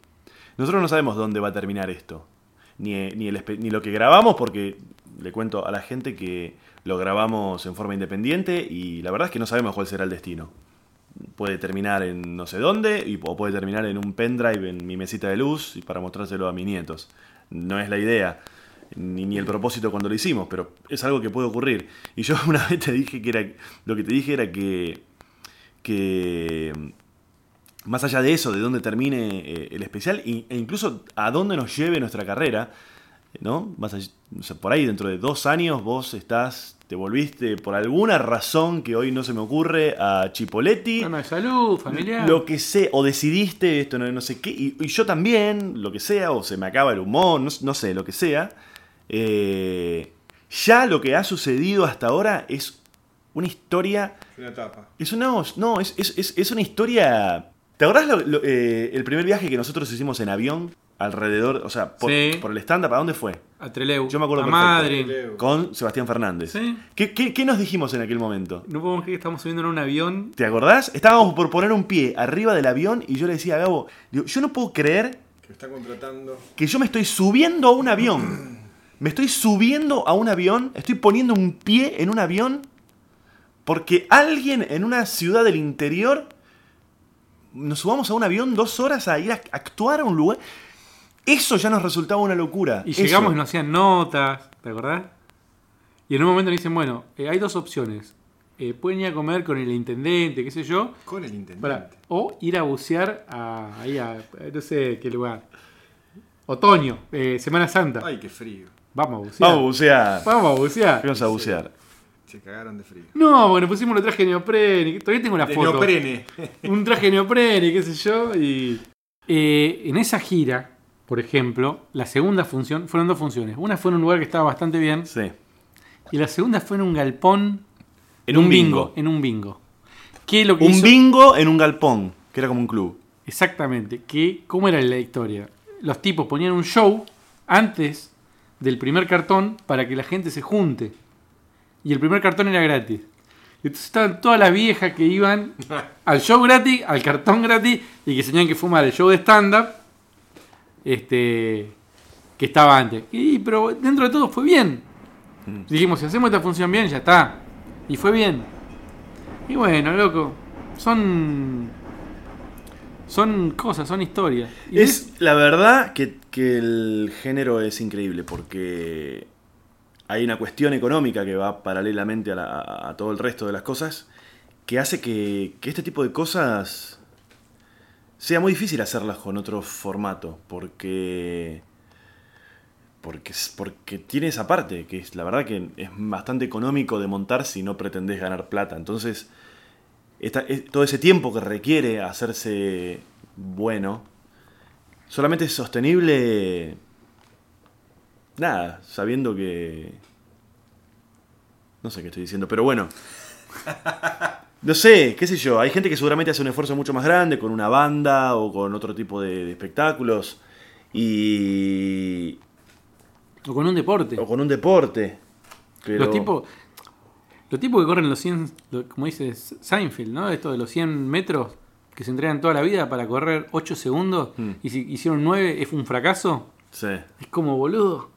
nosotros no sabemos dónde va a terminar esto, ni, eh, ni, el, ni lo que grabamos, porque le cuento a la gente que lo grabamos en forma independiente y la verdad es que no sabemos cuál será el destino. Puede terminar en no sé dónde y, o puede terminar en un pendrive en mi mesita de luz y para mostrárselo a mis nietos. No es la idea, ni, ni el propósito cuando lo hicimos, pero es algo que puede ocurrir. Y yo una vez te dije que era, lo que te dije era que, que más allá de eso, de dónde termine eh, el especial e incluso a dónde nos lleve nuestra carrera, ¿no? Más por ahí dentro de dos años vos estás, te volviste por alguna razón que hoy no se me ocurre a Chipoletti, Tema de salud, familiar. lo que sé, o decidiste esto, no, no sé qué, y, y yo también, lo que sea, o se me acaba el humor, no, no sé, lo que sea. eh, ya lo que ha sucedido hasta ahora es una historia Una etapa. es una, no, es, es- es- es una historia. ¿Te acordás lo- lo- eh, el primer viaje que nosotros hicimos en avión? Alrededor, o sea, por, Sí. por el stand-up, ¿a dónde fue? A Treleu. Yo me acuerdo a. Madrid. Trelew. Con Sebastián Fernández. Sí. ¿Qué, qué, qué nos dijimos en aquel momento? No podemos creer que estamos subiendo en un avión. ¿Te acordás? Estábamos por poner un pie arriba del avión y yo le decía a Gabo, digo, yo no puedo creer Que está contratando. que yo me estoy subiendo a un avión. Me estoy subiendo a un avión, estoy poniendo un pie en un avión porque alguien en una ciudad del interior nos subamos a un avión dos horas a ir a actuar a un lugar. Eso ya nos resultaba una locura. Y Eso. llegamos y nos hacían notas, ¿te acordás? Y en un momento nos dicen, bueno, eh, hay dos opciones. Eh, pueden ir a comer con el intendente, qué sé yo. Con el intendente. Para- o ir a bucear a, ahí a, no sé qué lugar. Otoño, eh, Semana Santa. Ay, qué frío. Vamos a bucear. Vamos a bucear. Vamos a bucear. Vamos a bucear. Se cagaron de frío. No, nos pusimos los trajes neoprene. Todavía tengo la De foto. neoprene. un traje neoprene, qué sé yo. Y Eh, en esa gira, por ejemplo, la segunda función, fueron dos funciones. Una fue en un lugar que estaba bastante bien Sí. y la segunda fue en un galpón. En un bingo. En un bingo. ¿Qué es lo que Un hizo? bingo en un galpón, que era como un club. Exactamente. Que, ¿Cómo era la historia? Los tipos ponían un show antes del primer cartón para que la gente se junte. Y el primer cartón era gratis. Entonces estaban todas las viejas que iban al show gratis, al cartón gratis, y que se tenían que fumar el show de stand-up este, que estaba antes. Y, pero dentro de todo fue bien. Dijimos, si hacemos esta función bien, ya está. Y fue bien. Y bueno, loco, son son cosas, son historias. Y Es la verdad que, que el género es increíble porque hay una cuestión económica que va paralelamente a, la- a todo el resto de las cosas que hace que, que este tipo de cosas sea muy difícil hacerlas con otro formato porque porque porque tiene esa parte que es la verdad que es bastante económico de montar si no pretendés ganar plata entonces todo ese tiempo que requiere hacerse bueno, solamente es sostenible, nada, sabiendo que... No sé qué estoy diciendo, pero bueno. No sé, qué sé yo, hay gente que seguramente hace un esfuerzo mucho más grande con una banda o con otro tipo de, de espectáculos y... o con un deporte. o con un deporte. pero- Los tipos los tipos que corren los 100, lo- como dice Seinfeld, ¿no? Esto de los 100 metros que se entregan toda la vida para correr 8 segundos Hmm. y si hicieron 9 es un fracaso. Sí. Es como, boludo,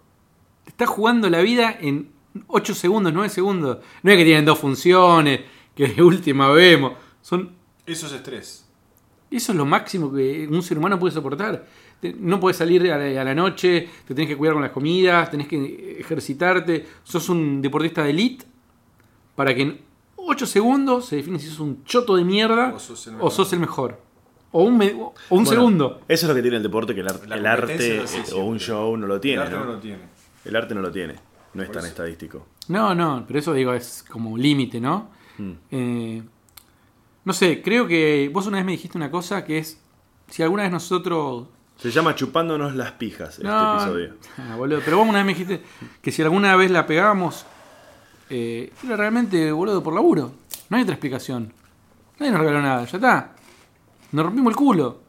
te estás jugando la vida en 8 segundos, 9 segundos. No es que tienen dos funciones, que de última vemos. Son Eso es estrés. Eso es lo máximo que un ser humano puede soportar. No puedes salir a la, a la noche, te tenés que cuidar con las comidas, tenés que ejercitarte. Sos un deportista de elite para que en 8 segundos se define si sos un choto de mierda O sos el o mejor. sos el mejor. O un, me- o un Bueno, segundo. Eso es lo que tiene el deporte, que el, ar- La el competencia arte o un show no lo tiene. el arte ¿no? no lo tiene. El arte no lo tiene, no es Por tan eso. estadístico. No, no, pero eso digo es como un límite, ¿no? Mm. Eh, no sé, creo que vos una vez me dijiste una cosa que es, si alguna vez nosotros Se llama Chupándonos las pijas este No, episodio. ah, boludo, pero vos una vez me dijiste que si alguna vez la pegábamos, eh, era realmente, boludo, por laburo. No hay otra explicación. Nadie nos regaló nada, ya está. Nos rompimos el culo.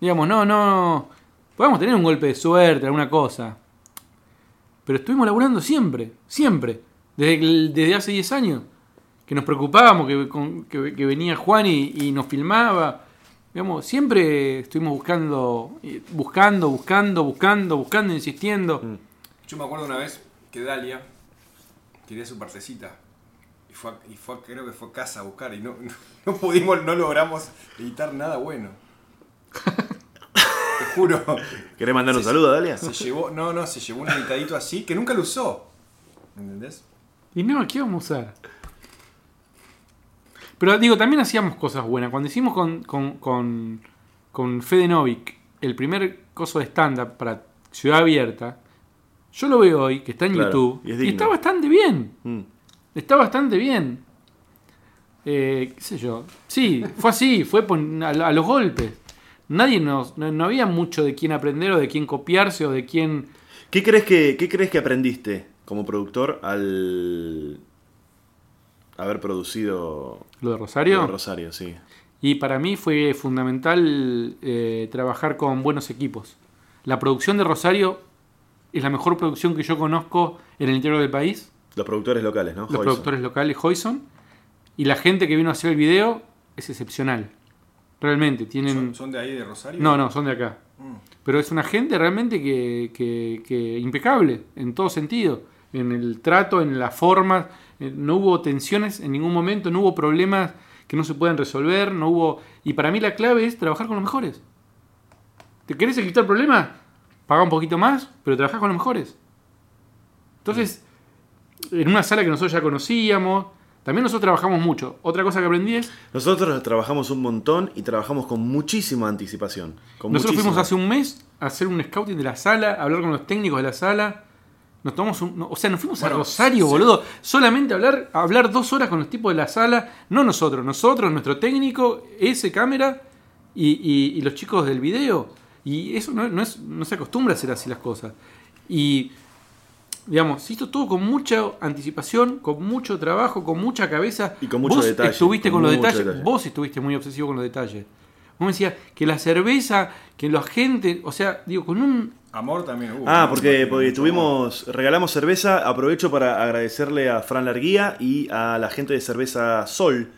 Digamos, no, no. Podemos tener un golpe de suerte, alguna cosa. Pero estuvimos laburando siempre, siempre. Desde, desde hace 10 años. Que nos preocupábamos, que, con- que- que venía Juan y, y nos filmaba. Digamos, siempre estuvimos buscando, eh, buscando, buscando, buscando, buscando, insistiendo. Yo me acuerdo una vez que Dalia quería su partecita. Y fue, a- y fue a- creo que fue a casa a buscar y no, no, no pudimos, no logramos editar nada bueno. Te juro. ¿Querés mandar un saludo, Dalia? Se llevó, no, no, se llevó un editadito así que nunca lo usó. ¿Entendés? Y no, ¿qué vamos a usar? Pero digo, también hacíamos cosas buenas. Cuando hicimos con, con, con, con Fede Novik el primer coso de stand-up para Ciudad Abierta, yo lo veo hoy, que está en Claro, YouTube, y es y, digno. está bastante bien. Mm. Está bastante bien. Eh, ¿Qué sé yo? Sí, fue así, fue a los golpes. Nadie nos, no, no había mucho de quién aprender o de quién copiarse o de quién... ¿Qué crees que, qué crees que aprendiste como productor al haber producido Lo de Rosario. lo de Rosario? Sí. Y para mí fue fundamental eh, trabajar con buenos equipos. La producción de Rosario es la mejor producción que yo conozco en el interior del país. Los productores locales, ¿no? Los Hoyson. productores locales, Hoyson. Y la gente que vino a hacer el video es excepcional. Realmente, tienen... ¿Son, son de ahí de Rosario? No, no, son de acá. Mm. Pero es una gente realmente que, que- que impecable en todo sentido. En el trato, en la forma. Eh, No hubo tensiones en ningún momento, no hubo problemas que no se puedan resolver, no hubo... Y para mí la clave es trabajar con los mejores. ¿Te querés evitar problemas? Paga un poquito más, pero trabajás con los mejores. Entonces, en una sala que nosotros ya conocíamos, también nosotros trabajamos mucho. Otra cosa que aprendí es, Nosotros trabajamos un montón y trabajamos con muchísima anticipación. Con Nosotros muchísima. fuimos hace un mes a hacer un scouting de la sala, a hablar con los técnicos de la sala. Nos tomamos un, no, o sea, nos fuimos a Rosario, sí. boludo. Solamente a hablar, a hablar dos horas con los tipos de la sala. No nosotros, nosotros, nuestro técnico, ese cámara y, y- y los chicos del video. Y eso no, no es, no se acostumbra a hacer así las cosas. Y, digamos, se hizo todo con mucha anticipación, con mucho trabajo, con mucha cabeza. Y con mucho Vos detalle, estuviste con con, los detalles. detalle. Vos estuviste muy obsesivo con los detalles. Vos me decías que la cerveza, que la gente, o sea, digo, con un... Amor también hubo. Ah, porque, porque tuvimos, regalamos cerveza, aprovecho para agradecerle a Fran Larguía y a la gente de cerveza Sol,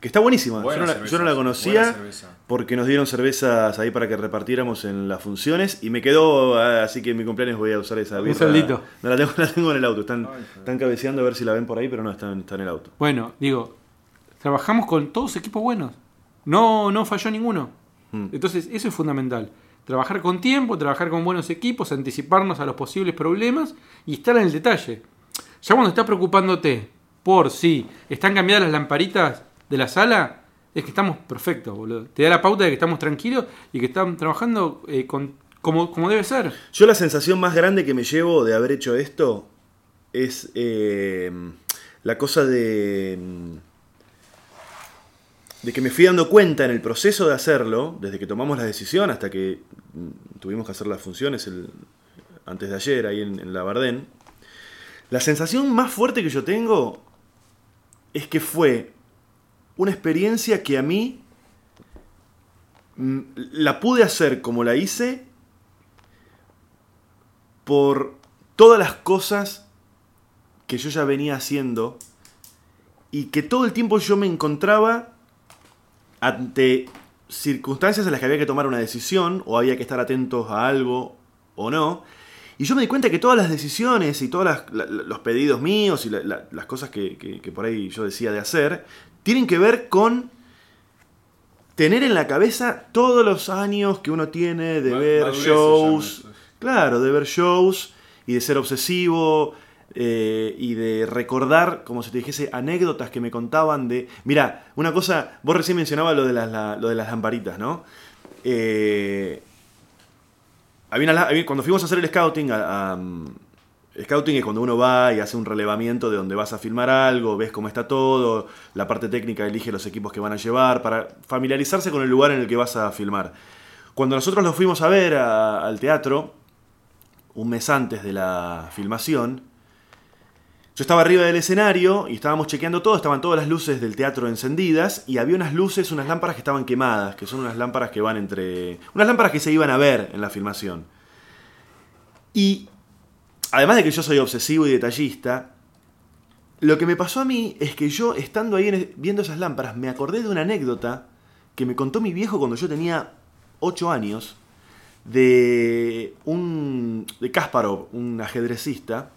que está buenísima. Yo, no la, yo no la conocía cerveza. porque nos dieron cervezas ahí para que repartiéramos en las funciones y me quedó, ah, así que en mi cumpleaños voy a usar esa Un birra. saldito. No la tengo, la tengo en el auto, están, Ay, están cabeceando a ver si la ven por ahí, pero no, están, está en el auto. Bueno, digo, trabajamos con todos equipos buenos. No, no falló ninguno. Mm. Entonces, eso es fundamental. Trabajar con tiempo, trabajar con buenos equipos, anticiparnos a los posibles problemas y estar en el detalle. Ya cuando estás preocupándote por si están cambiadas las lamparitas de la sala, es que estamos perfectos, boludo. Te da la pauta de que estamos tranquilos y que están trabajando eh, con, como, como debe ser. Yo la sensación más grande que me llevo de haber hecho esto es eh, la cosa de, de que me fui dando cuenta en el proceso de hacerlo, desde que tomamos la decisión hasta que mm, tuvimos que hacer las funciones antes de ayer ahí en, en la Bardén, la sensación más fuerte que yo tengo es que fue una experiencia que a mí mm, la pude hacer como la hice por todas las cosas que yo ya venía haciendo y que todo el tiempo yo me encontraba ante circunstancias en las que había que tomar una decisión o había que estar atentos a algo o no. Y yo me di cuenta que todas las decisiones y todos los pedidos míos y la- la- las cosas que, que- que por ahí yo decía de hacer tienen que ver con tener en la cabeza todos los años que uno tiene de ver shows. Claro, de ver shows y de ser obsesivo eh, y de recordar, como si te dijese, anécdotas que me contaban de... Mira, una cosa, vos recién mencionabas lo de las, la- lo de las lamparitas, ¿no? Eh, había cuando fuimos a hacer el scouting, a- mm, scouting es cuando uno va y hace un relevamiento de donde vas a filmar algo, ves cómo está todo, la parte técnica elige los equipos que van a llevar, para familiarizarse con el lugar en el que vas a filmar. Cuando nosotros lo fuimos a ver al teatro, un mes antes de la filmación, yo estaba arriba del escenario y estábamos chequeando todo, estaban todas las luces del teatro encendidas y había unas luces, unas lámparas que estaban quemadas, que son unas lámparas que van entre... unas lámparas que se iban a ver en la filmación. Y además de que yo soy obsesivo y detallista, lo que me pasó a mí es que yo, estando ahí en- viendo esas lámparas, me acordé de una anécdota que me contó mi viejo cuando yo tenía 8 años, de un. de Kasparov, un ajedrecista,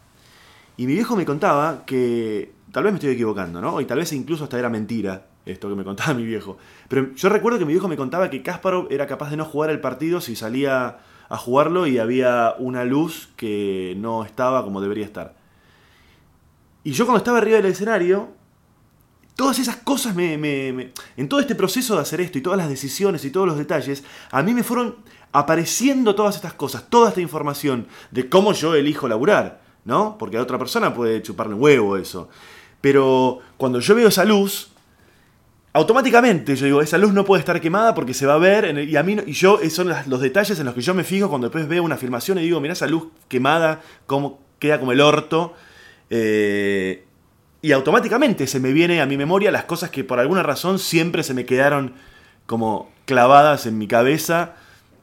Y mi viejo me contaba que, tal vez me estoy equivocando, ¿no? Y tal vez incluso hasta era mentira esto que me contaba mi viejo. Pero yo recuerdo que mi viejo me contaba que Kasparov era capaz de no jugar el partido si salía a jugarlo y había una luz que no estaba como debería estar. Y yo cuando estaba arriba del escenario, todas esas cosas me, me- me- En todo este proceso de hacer esto y todas las decisiones y todos los detalles, a mí me fueron apareciendo todas estas cosas, toda esta información de cómo yo elijo laburar, ¿no? Porque a otra persona puede chuparle huevo eso. Pero cuando yo veo esa luz, automáticamente yo digo, esa luz no puede estar quemada porque se va a ver, y a mí y yo, esos son los detalles en los que yo me fijo cuando después veo una filmación y digo, mira esa luz quemada, cómo queda como el orto. Eh, y automáticamente se me viene a mi memoria las cosas que por alguna razón siempre se me quedaron como clavadas en mi cabeza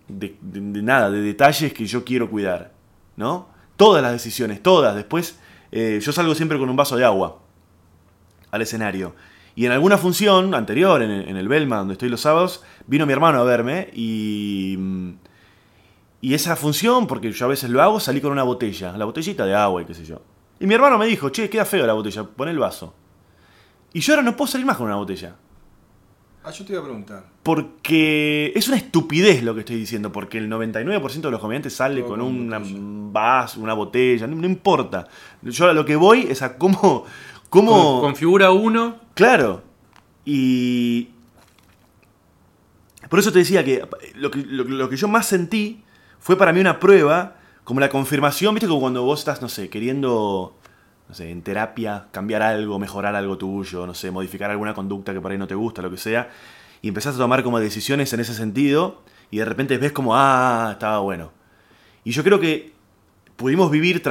de- de nada, de detalles que yo quiero cuidar, ¿no? Todas las decisiones, todas. Después eh, yo salgo siempre con un vaso de agua al escenario. Y en alguna función anterior, en el, Belma, donde estoy los sábados, vino mi hermano a verme y... mm, Y esa función, porque yo a veces lo hago, salí con una botella, la botellita de agua y qué sé yo. Y mi hermano me dijo, che, queda feo la botella, pon el vaso. Y yo ahora no puedo salir más con una botella. Ah, yo te iba a preguntar. Porque es una estupidez lo que estoy diciendo, porque el 99% de los comediantes sale con con una vaso, una botella, no, no importa. Yo a lo que voy es a cómo... cómo Con- Configura uno. Claro. Y. Por eso te decía que lo, que lo, lo que yo más sentí fue para mí una prueba, como la confirmación, viste, como cuando vos estás, no sé, queriendo, no sé, en terapia, cambiar algo, mejorar algo tuyo, no sé, modificar alguna conducta que por ahí no te gusta, lo que sea, y empezás a tomar como decisiones en ese sentido, y de repente ves como, ah, estaba bueno. Y yo creo que pudimos vivir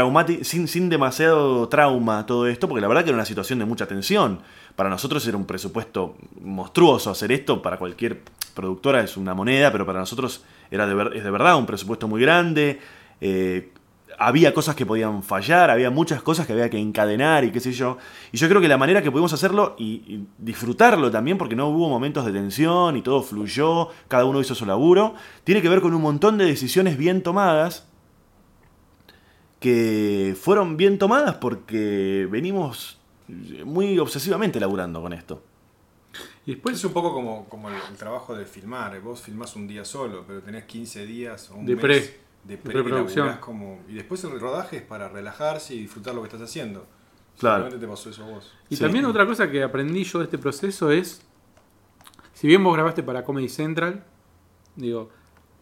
sin, sin demasiado trauma todo esto, porque la verdad que era una situación de mucha tensión. Para nosotros era un presupuesto monstruoso hacer esto, para cualquier productora es una moneda, pero para nosotros era de es de verdad un presupuesto muy grande. eh, había cosas que podían fallar, había muchas cosas que había que encadenar y qué sé yo. Y yo creo que la manera que pudimos hacerlo y, y disfrutarlo también, porque no hubo momentos de tensión y todo fluyó, cada uno hizo su laburo, tiene que ver con un montón de decisiones bien tomadas que fueron bien tomadas porque venimos muy obsesivamente laburando con esto. Y después es un poco como, como el, el trabajo de filmar. Vos filmás un día solo, pero tenés 15 días o un De mes pre, de de pre preproducción. como, y después el rodaje es para relajarse y disfrutar lo que estás haciendo. Claro. Te pasó eso a vos. Y Sí. también otra cosa que aprendí yo de este proceso es, si bien vos grabaste para Comedy Central, digo,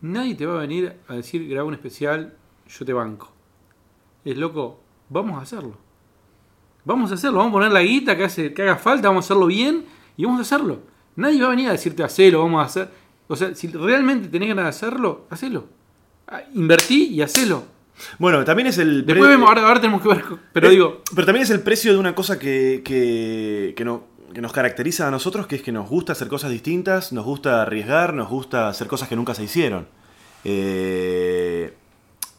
nadie te va a venir a decir graba un especial, yo te banco. Es loco, vamos a hacerlo. Vamos a hacerlo, vamos a poner la guita que, hace, que haga falta, vamos a hacerlo bien y vamos a hacerlo. Nadie va a venir a decirte hacelo, vamos a hacer. O sea, si realmente tenés ganas de hacerlo, hacelo. Ah, Invertí y hacelo. Bueno, también es el... Después vemos, ahora, ahora tenemos que ver. Pero Eh, digo, Pero también es el precio de una cosa que, que, que no- que nos caracteriza a nosotros, que es que nos gusta hacer cosas distintas, nos gusta arriesgar, nos gusta hacer cosas que nunca se hicieron. Eh,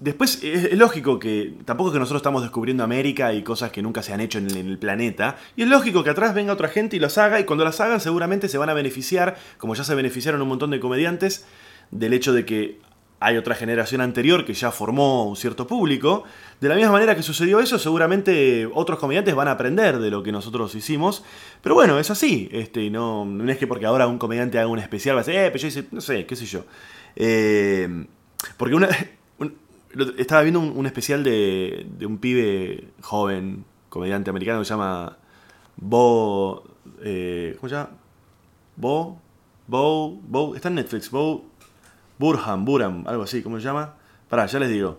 después es, lógico que tampoco es que nosotros estamos descubriendo América y cosas que nunca se han hecho en el, en el planeta. Y es lógico que atrás venga otra gente y los haga y cuando las hagan seguramente se van a beneficiar, como ya se beneficiaron un montón de comediantes, del hecho de que hay otra generación anterior que ya formó un cierto público. De la misma manera que sucedió eso, seguramente otros comediantes van a aprender de lo que nosotros hicimos. Pero bueno, es así. Este, no, no es que porque ahora un comediante haga un especial va a decir, eh, pero no sé, qué sé yo. Eh, porque una, un- estaba viendo un, un especial de, de un pibe joven, comediante americano, que se llama Bo... eh, ¿Cómo se llama? Bo... Bo... Bo... Está en Netflix. Bo... Burham, Burham, algo así, ¿cómo se llama? Pará, ya les digo.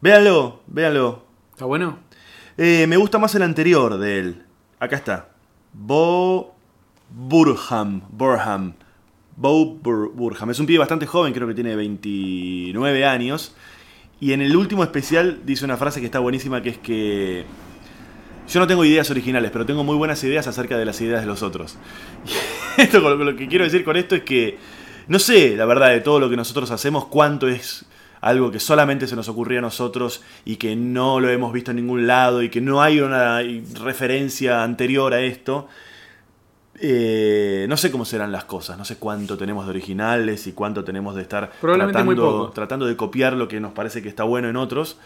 Véanlo, véanlo. ¿está bueno? Eh, me gusta más el anterior de él. Acá está. Bo Burham. Burham. Bo Bur- Burham. Es un pibe bastante joven, creo que tiene 29 años. Y en el último especial dice una frase que está buenísima, que es que... Yo no tengo ideas originales, pero tengo muy buenas ideas acerca de las ideas de los otros. esto, con lo, lo que quiero decir con esto es que no sé, la verdad, de todo lo que nosotros hacemos, cuánto es algo que solamente se nos ocurrió a nosotros y que no lo hemos visto en ningún lado y que no hay una referencia anterior a esto. Eh, no sé cómo serán las cosas, no sé cuánto tenemos de originales y cuánto tenemos de estar tratando de copiar lo que nos parece que está bueno en otros.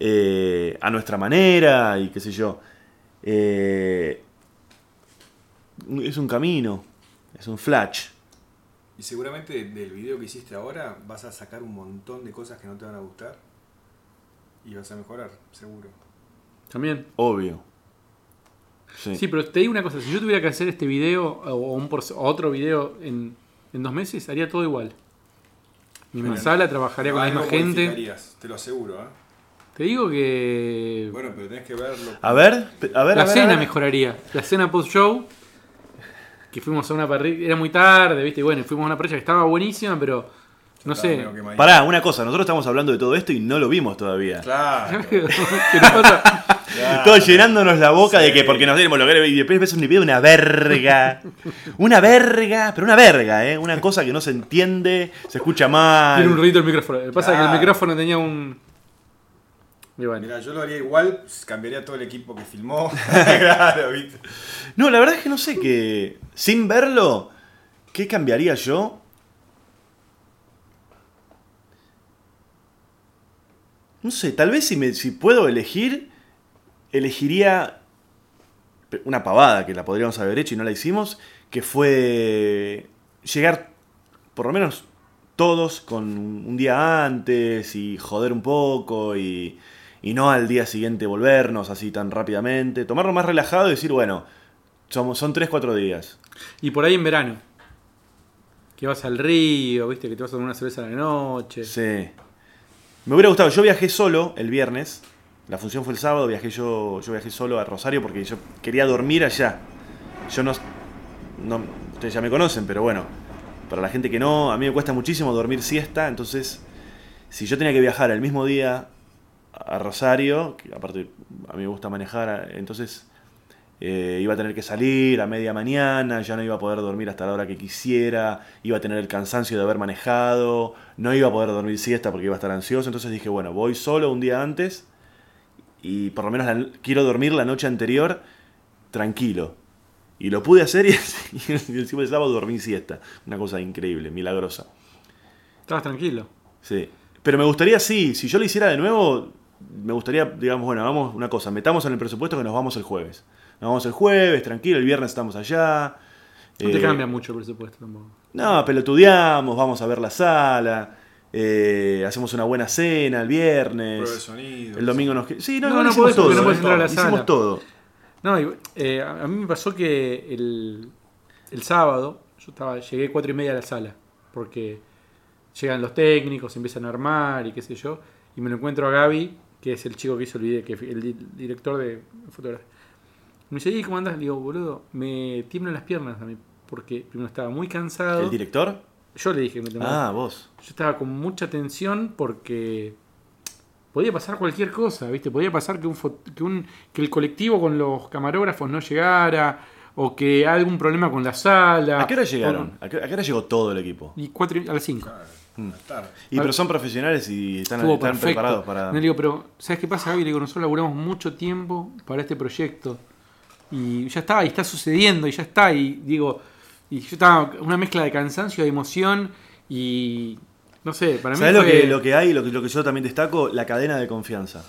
eh, a nuestra manera y qué sé yo. Eh, es un camino, es un flash. Y seguramente del video que hiciste ahora vas a sacar un montón de cosas que no te van a gustar. Y vas a mejorar, seguro. También. Obvio. Sí. Sí, pero te digo una cosa, si yo tuviera que hacer este video o, un por- o otro video en, en dos meses, haría todo igual. Misma Bueno, sala, trabajaría con la misma gente. Te lo aseguro, ¿eh? Te digo que Bueno, pero tenés que verlo. A ver, a ver, la a ver, a cena ver. mejoraría. La cena post-show, que fuimos a una parrilla, era muy tarde, ¿viste? Y bueno, fuimos a una parrilla que estaba buenísima, pero no sé. Pará, una cosa, nosotros estamos hablando de todo esto y no lo vimos todavía. Claro. ¿Qué nos pasa? claro. Todos llenándonos la boca de que porque nos dimos lo que y después ves un video una verga. Una verga, pero una verga, ¿eh? Una cosa que no se entiende, se escucha mal. Tiene un ruido el micrófono. Lo que pasa es que el micrófono tenía un. Y bueno. Mirá, yo lo haría igual, cambiaría todo el equipo que filmó. claro, ¿viste? No, la verdad es que no sé que. Sin verlo, ¿qué cambiaría yo? No sé, tal vez si, me, si puedo elegir, elegiría una pavada que la podríamos haber hecho y no la hicimos, que fue llegar por lo menos todos con un día antes y joder un poco y, y no al día siguiente volvernos así tan rápidamente, tomarlo más relajado y decir, bueno, somos, son 3-4 días. Y por ahí en verano. Que vas al río, viste, que te vas a tomar una cerveza a la noche. Sí. Me hubiera gustado, yo viajé solo el viernes, la función fue el sábado, viajé yo, yo viajé solo a Rosario porque yo quería dormir allá. Yo no, no, ustedes ya me conocen, pero bueno, para la gente que no, a mí me cuesta muchísimo dormir siesta, entonces si yo tenía que viajar el mismo día a Rosario, que aparte a mí me gusta manejar, entonces eh, iba a tener que salir a media mañana, ya no iba a poder dormir hasta la hora que quisiera, iba a tener el cansancio de haber manejado, no iba a poder dormir siesta porque iba a estar ansioso, entonces dije, bueno, voy solo un día antes y por lo menos la- quiero dormir la noche anterior tranquilo. Y lo pude hacer y, y encima del sábado dormí siesta. Una cosa increíble, milagrosa. Estabas tranquilo. Sí. Pero me gustaría, sí, si yo lo hiciera de nuevo, me gustaría, digamos, bueno, vamos una cosa, metamos en el presupuesto que nos vamos el jueves. Nos vamos el jueves, tranquilo, el viernes estamos allá. No te Eh, cambia mucho el presupuesto tampoco. No, pelotudeamos, vamos a ver la sala, eh, hacemos una buena cena el viernes. Prueba de sonido. El domingo nos... Sí, no, No, igual no hicimos todo. no podés ¿eh? entrar a la Hicimos sala. todo. No, y, eh, a mí me pasó que el, el sábado yo estaba, llegué cuatro y media a la sala. Porque llegan los técnicos, empiezan a armar y qué sé yo. Y me lo encuentro a Gaby, que es el chico que hizo el video, que el di- director de fotografía. Me dice, ¿y cómo andás? Le digo, boludo, me tiemblan las piernas a mí. Porque primero estaba muy cansado. ¿El director? Yo le dije que me. Ah, vos. Yo estaba con mucha tensión porque podía pasar cualquier cosa, ¿viste? Podía pasar que un, que un que el colectivo con los camarógrafos no llegara o que algún problema con la sala. ¿A qué hora llegaron? ¿A qué, a qué hora llegó todo el equipo? Y cuatro y- a las 5. Tardes. Y pero son profesionales y están, están preparados para... No le digo, pero ¿sabes qué pasa, Gaby? Le digo, nosotros laburamos mucho tiempo para este proyecto. Y ya está, y está sucediendo, y ya está. Y digo, y yo estaba una mezcla de cansancio, de emoción, y no sé, para mí ¿Sabes lo que, lo que hay, lo que, lo que yo también destaco? La cadena de confianza.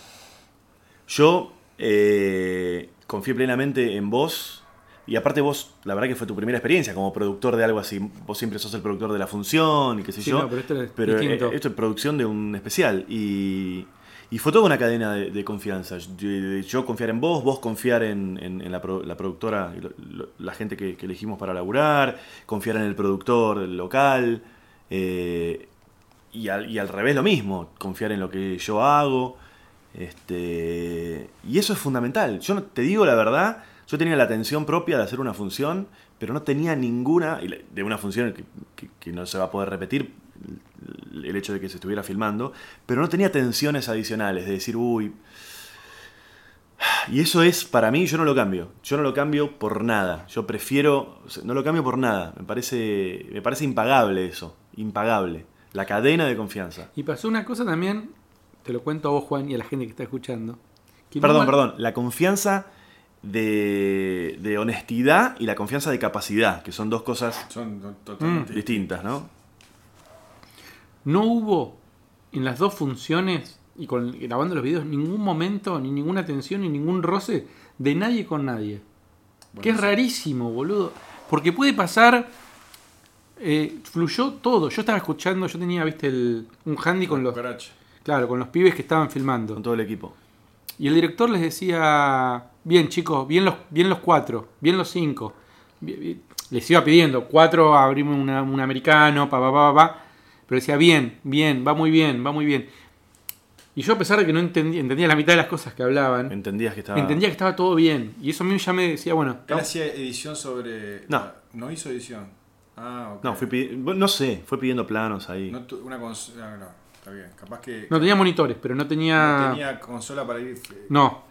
Yo eh, confié plenamente en vos. Y aparte vos, la verdad que fue tu primera experiencia como productor de algo así. Vos siempre sos el productor de la función y qué sé Sí, yo. no, pero esto es Pero, distinto. eh, esto es producción de un especial. Y, y fue toda una cadena de, de confianza. Yo, yo confiar en vos, vos confiar en, en- en la, pro- la productora, lo- lo- la gente que, que elegimos para laburar, confiar en el productor local. eh, y, al, y al revés lo mismo, confiar en lo que yo hago. Este, y eso es fundamental. Yo no, te digo la verdad, yo tenía la atención propia de hacer una función, pero no tenía ninguna, de una función que, que- que no se va a poder repetir, el- el hecho de que se estuviera filmando, pero no tenía tensiones adicionales, de decir, uy... Y eso es, para mí, yo no lo cambio. Yo no lo cambio por nada. Yo prefiero, o sea, no lo cambio por nada. Me parece, me parece impagable eso. Impagable. La cadena de confianza. Y pasó una cosa también, te lo cuento a vos, Juan, y a la gente que está escuchando. que Perdón, no- perdón. La confianza de, de honestidad y la confianza de capacidad, que son dos cosas Son totalmente distintas, ¿no? No hubo en las dos funciones y con, grabando los videos, ningún momento, ni ninguna tensión, ni ningún roce de nadie con nadie. que es rarísimo, boludo. Porque puede pasar. eh, fluyó todo. Yo estaba escuchando, yo tenía, viste, el, un handy con los. Claro, con los pibes que estaban filmando. Con todo el equipo. Y el director les decía, bien chicos, bien los, bien los cuatro, bien los cinco. Les iba pidiendo, cuatro abrimos una- un americano, pa, pa, pa, pa, pa. Pero decía, bien, bien, va muy bien, va muy bien. Y yo a pesar de que no entendía, entendía la mitad de las cosas que hablaban, Entendías que estaba. entendía que estaba todo bien. Y eso a mí ya me decía, bueno, Él hacía edición sobre. No. ah, No hizo edición. Ah, ok. No, fui pidi- bueno, no sé, fue pidiendo planos ahí. No tu- una consola. No, no, está bien. Capaz que. no tenía monitores, pero no tenía... no tenía consola para ir. eh, No,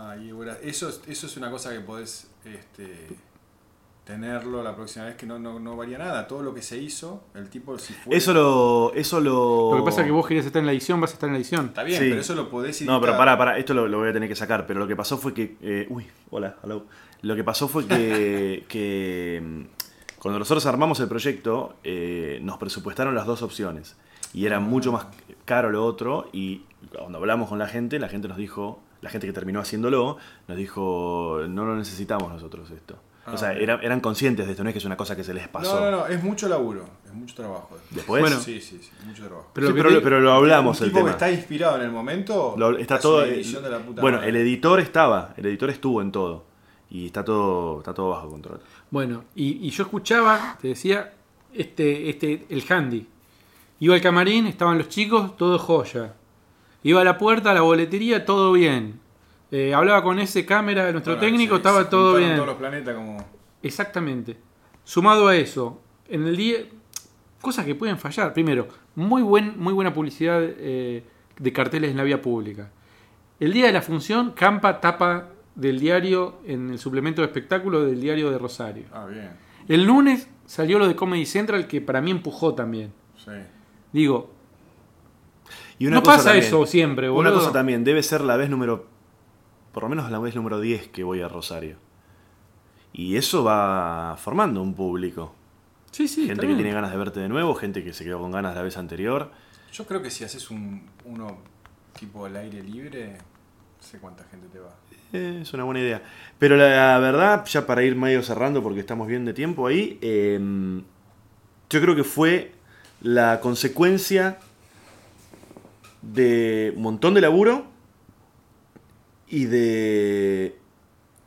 Ah, y bueno, eso, es- eso es una cosa que podés este, tenerlo la próxima vez que no, no, no varía nada. Todo lo que se hizo, el tipo si fue. Eso lo. Eso lo. lo que pasa es que vos querías estar en la edición, vas a estar en la edición. Está bien, Sí. pero eso lo podés editar. No, pero para, para, esto lo, lo voy a tener que sacar. Pero lo que pasó fue que. eh, uy, hola, hello. Lo que pasó fue que. que mm, cuando nosotros armamos el proyecto, eh, nos presupuestaron las dos opciones. Y era mucho más caro lo otro. Y cuando hablamos con la gente, la gente nos dijo. La gente que terminó haciéndolo, nos dijo. No lo necesitamos nosotros esto. Ah, o sea, ok. era- eran conscientes de esto, no es que es una cosa que se les pasó. No, no, no, es mucho laburo, es mucho trabajo. Después. Bueno, sí, sí, sí, mucho trabajo. Pero Sí, pero, pero lo hablamos el tipo tema. que está inspirado en el momento. Lo- está todo. edición de la puta bueno, madre. el editor estaba, el editor estuvo en todo. Y está todo, está todo bajo control. Bueno, y, y yo escuchaba, te decía, este, este, el handy. Iba al camarín, estaban los chicos, todo joya. Iba a la puerta, a la boletería, todo bien. Eh, hablaba con ese cámara nuestro Bueno, técnico, se- estaba se todo bien. todos los planetas como. Exactamente. Sumado a eso, en el día, cosas que pueden fallar. Primero, muy, buen, muy buena publicidad eh, de carteles en la vía pública. El día de la función, Campa tapa del diario en el suplemento de espectáculo del diario de Rosario. Ah, bien. El lunes salió lo de Comedy Central que para mí empujó también. Sí. Digo, Y no cosa pasa también, eso siempre, boludo. Una cosa también, debe ser la vez número. Por lo menos la vez número 10 que voy a Rosario. Y eso va formando un público. Sí, sí, gente que bien. tiene ganas de verte de nuevo, gente que se quedó con ganas la vez anterior. Yo creo que si haces un, uno tipo al aire libre, no sé cuánta gente te va. Eh, es una buena idea. Pero la verdad, ya para ir medio cerrando, porque estamos bien de tiempo ahí, eh, yo creo que fue la consecuencia de un montón de laburo y de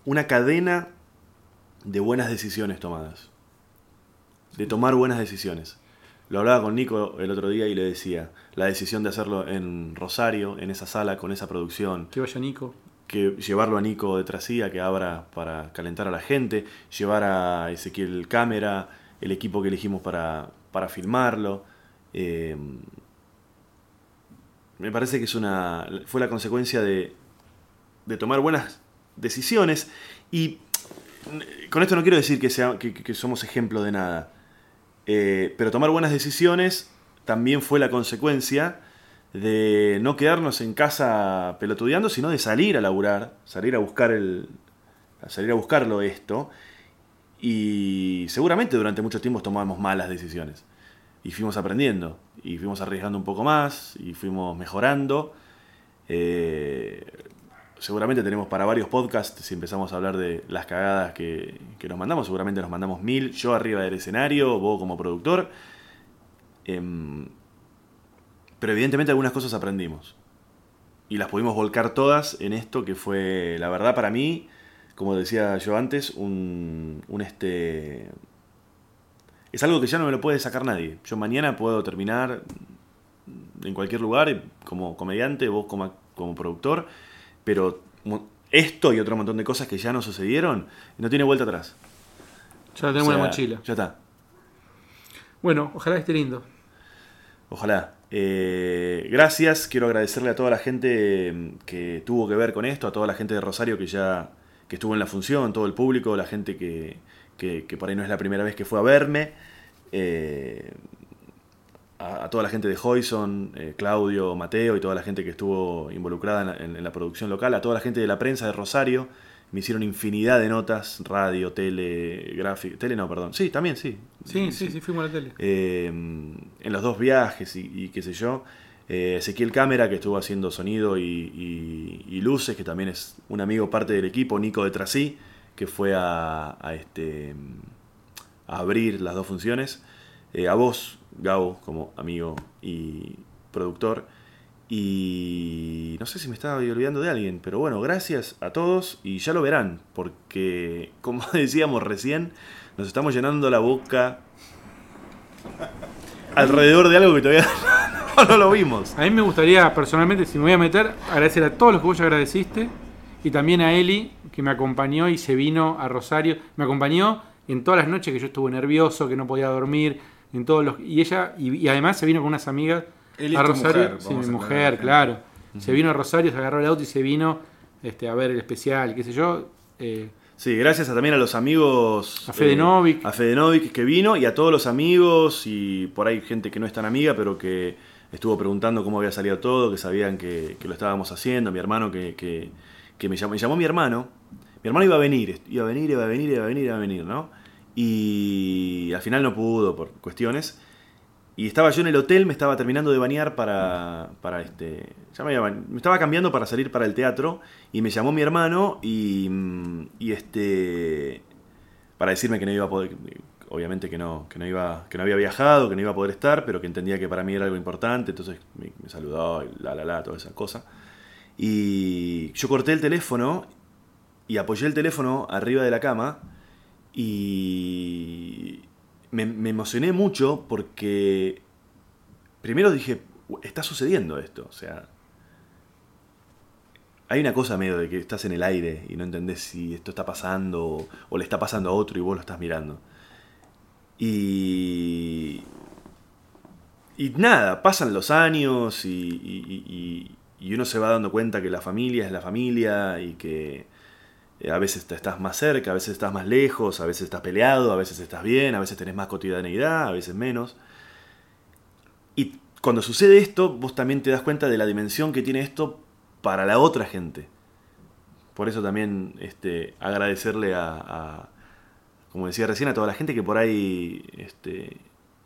una cadena de buenas decisiones tomadas. De tomar buenas decisiones. Lo hablaba con Nico el otro día y le decía, la decisión de hacerlo en Rosario, en esa sala, con esa producción, Que vaya Nico. que llevarlo a Nico de Trasía, que abra para calentar a la gente, llevar a Ezequiel cámara, el equipo que elegimos para, para filmarlo. Eh, me parece que es una. fue la consecuencia de, de tomar buenas decisiones. Y mm, con esto no quiero decir que, sea, que, que somos ejemplo de nada. Eh, pero tomar buenas decisiones también fue la consecuencia de no quedarnos en casa pelotudeando, sino de salir a laburar, salir a buscar el. a salir a buscarlo esto. Y seguramente durante mucho tiempo tomamos malas decisiones. Y fuimos aprendiendo. Y fuimos arriesgando un poco más. Y fuimos mejorando. Eh, seguramente tenemos para varios podcasts. Si empezamos a hablar de las cagadas que, que nos mandamos, seguramente nos mandamos mil. Yo arriba del escenario, vos como productor. Em, pero evidentemente algunas cosas aprendimos. Y las pudimos volcar todas en esto que fue, la verdad, para mí, como decía yo antes, un, un este. Es algo que ya no me lo puede sacar nadie. Yo mañana puedo terminar en cualquier lugar como comediante, vos como, como productor, pero esto y otro montón de cosas que ya no sucedieron, no tiene vuelta atrás. Ya tenemos O sea, la mochila. Ya está. Bueno, ojalá esté lindo. Ojalá. Eh, gracias, quiero agradecerle a toda la gente mm, que tuvo que ver con esto, a toda la gente de Rosario que ya que estuvo en la función, todo el público, la gente que, que, que por ahí no es la primera vez que fue a verme, eh, a, a toda la gente de Hoyson, eh, Claudio, Mateo y toda la gente que estuvo involucrada en la, en- en la producción local, a toda la gente de la prensa de Rosario, me hicieron infinidad de notas, radio, tele, gráfico, tele no, perdón, sí, también sí, Sí, sí, sí, fuimos a la tele. eh, en los dos viajes y, y qué sé yo. Eh, Ezequiel Cámara, que estuvo haciendo sonido y, y- y luces, que también es un amigo parte del equipo, Nico de Trasí, que fue a, a este, a abrir las dos funciones. Eh, a vos, Gabo, como amigo y productor. Y no sé si me estaba olvidando de alguien, pero bueno, gracias a todos y ya lo verán, porque como decíamos recién, nos estamos llenando la boca alrededor de algo que todavía no, no lo vimos. A mí me gustaría, personalmente, si me voy a meter, agradecer a todos los que vos ya agradeciste y también a Eli, que me acompañó y se vino a Rosario. Me acompañó en todas las noches que yo estuve nervioso, que no podía dormir, en todos los y ella y, y además se vino con unas amigas Eli a Rosario. mujer, sí, mi mujer, claro. Se vino a Rosario, se agarró el auto y se vino este, a ver el especial, qué sé yo. eh, Sí, gracias a- también a los amigos. A Fede Novik. A Fede Novik que vino y a todos los amigos y por ahí gente que no es tan amiga, pero que estuvo preguntando cómo había salido todo, que sabían que, que lo estábamos haciendo. Mi hermano que, que- que me llamó, me llamó mi hermano. Mi hermano iba a venir, iba a venir, iba a venir, iba a venir, iba a venir, ¿no? Y al final no pudo por cuestiones. Y estaba yo en el hotel, me estaba terminando de bañar para, para este... Ya me, había me estaba cambiando para salir para el teatro y me llamó mi hermano y, y este... Para decirme que no iba a poder... Obviamente que no, que no iba, que no había viajado, que no iba a poder estar, pero que entendía que para mí era algo importante, entonces me, me saludó, y la la la, toda esa cosa. Y yo corté el teléfono y apoyé el teléfono arriba de la cama y me, emocioné mucho porque primero dije, está sucediendo esto, o sea, hay una cosa medio de que estás en el aire y no entendés si esto está pasando o, le está pasando a otro y vos lo estás mirando. Y... Y nada, pasan los años y- y uno se va dando cuenta que la familia es la familia y que eh, a veces estás más cerca, a veces estás más lejos, a veces estás peleado, a veces estás bien, a veces tenés más cotidianeidad, a veces menos. Y cuando sucede esto, vos también te das cuenta de la dimensión que tiene esto para la otra gente. Por eso también este, agradecerle a, a, como decía recién, a toda la gente que por ahí este,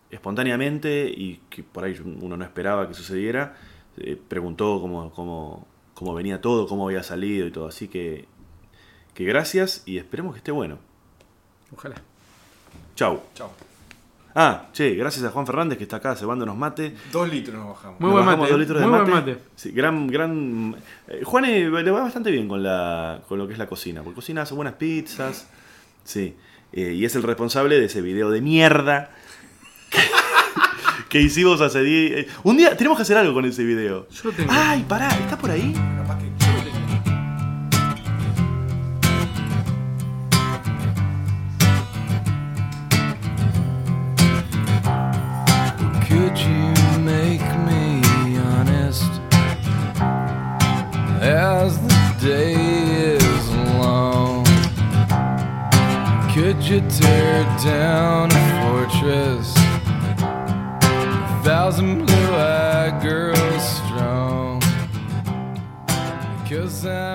espontáneamente y que por ahí uno no esperaba que sucediera, eh, preguntó cómo, cómo, cómo venía todo, cómo había salido y todo. Así que, que gracias y esperemos que esté bueno. ojalá. Chau. Chao. Ah, che, gracias a Juan Fernández que está acá cebándonos mate. Dos litros nos bajamos. Muy Nos buen bajamos mate, dos litros de muy buen mate. mate. Sí, gran, gran. eh, Juan eh, le va bastante bien con la, con lo que es la cocina, porque cocina hace buenas pizzas, sí, eh, y es el responsable de ese video de mierda que hicimos hace 10. eh, un día tenemos que hacer algo con ese video. Yo lo tengo. Ay, pará, está por ahí. Capaz que Could you make me honest as the day is long? Could you tear down a fortress? A thousand blue-eyed girls strong. Cause I'm tired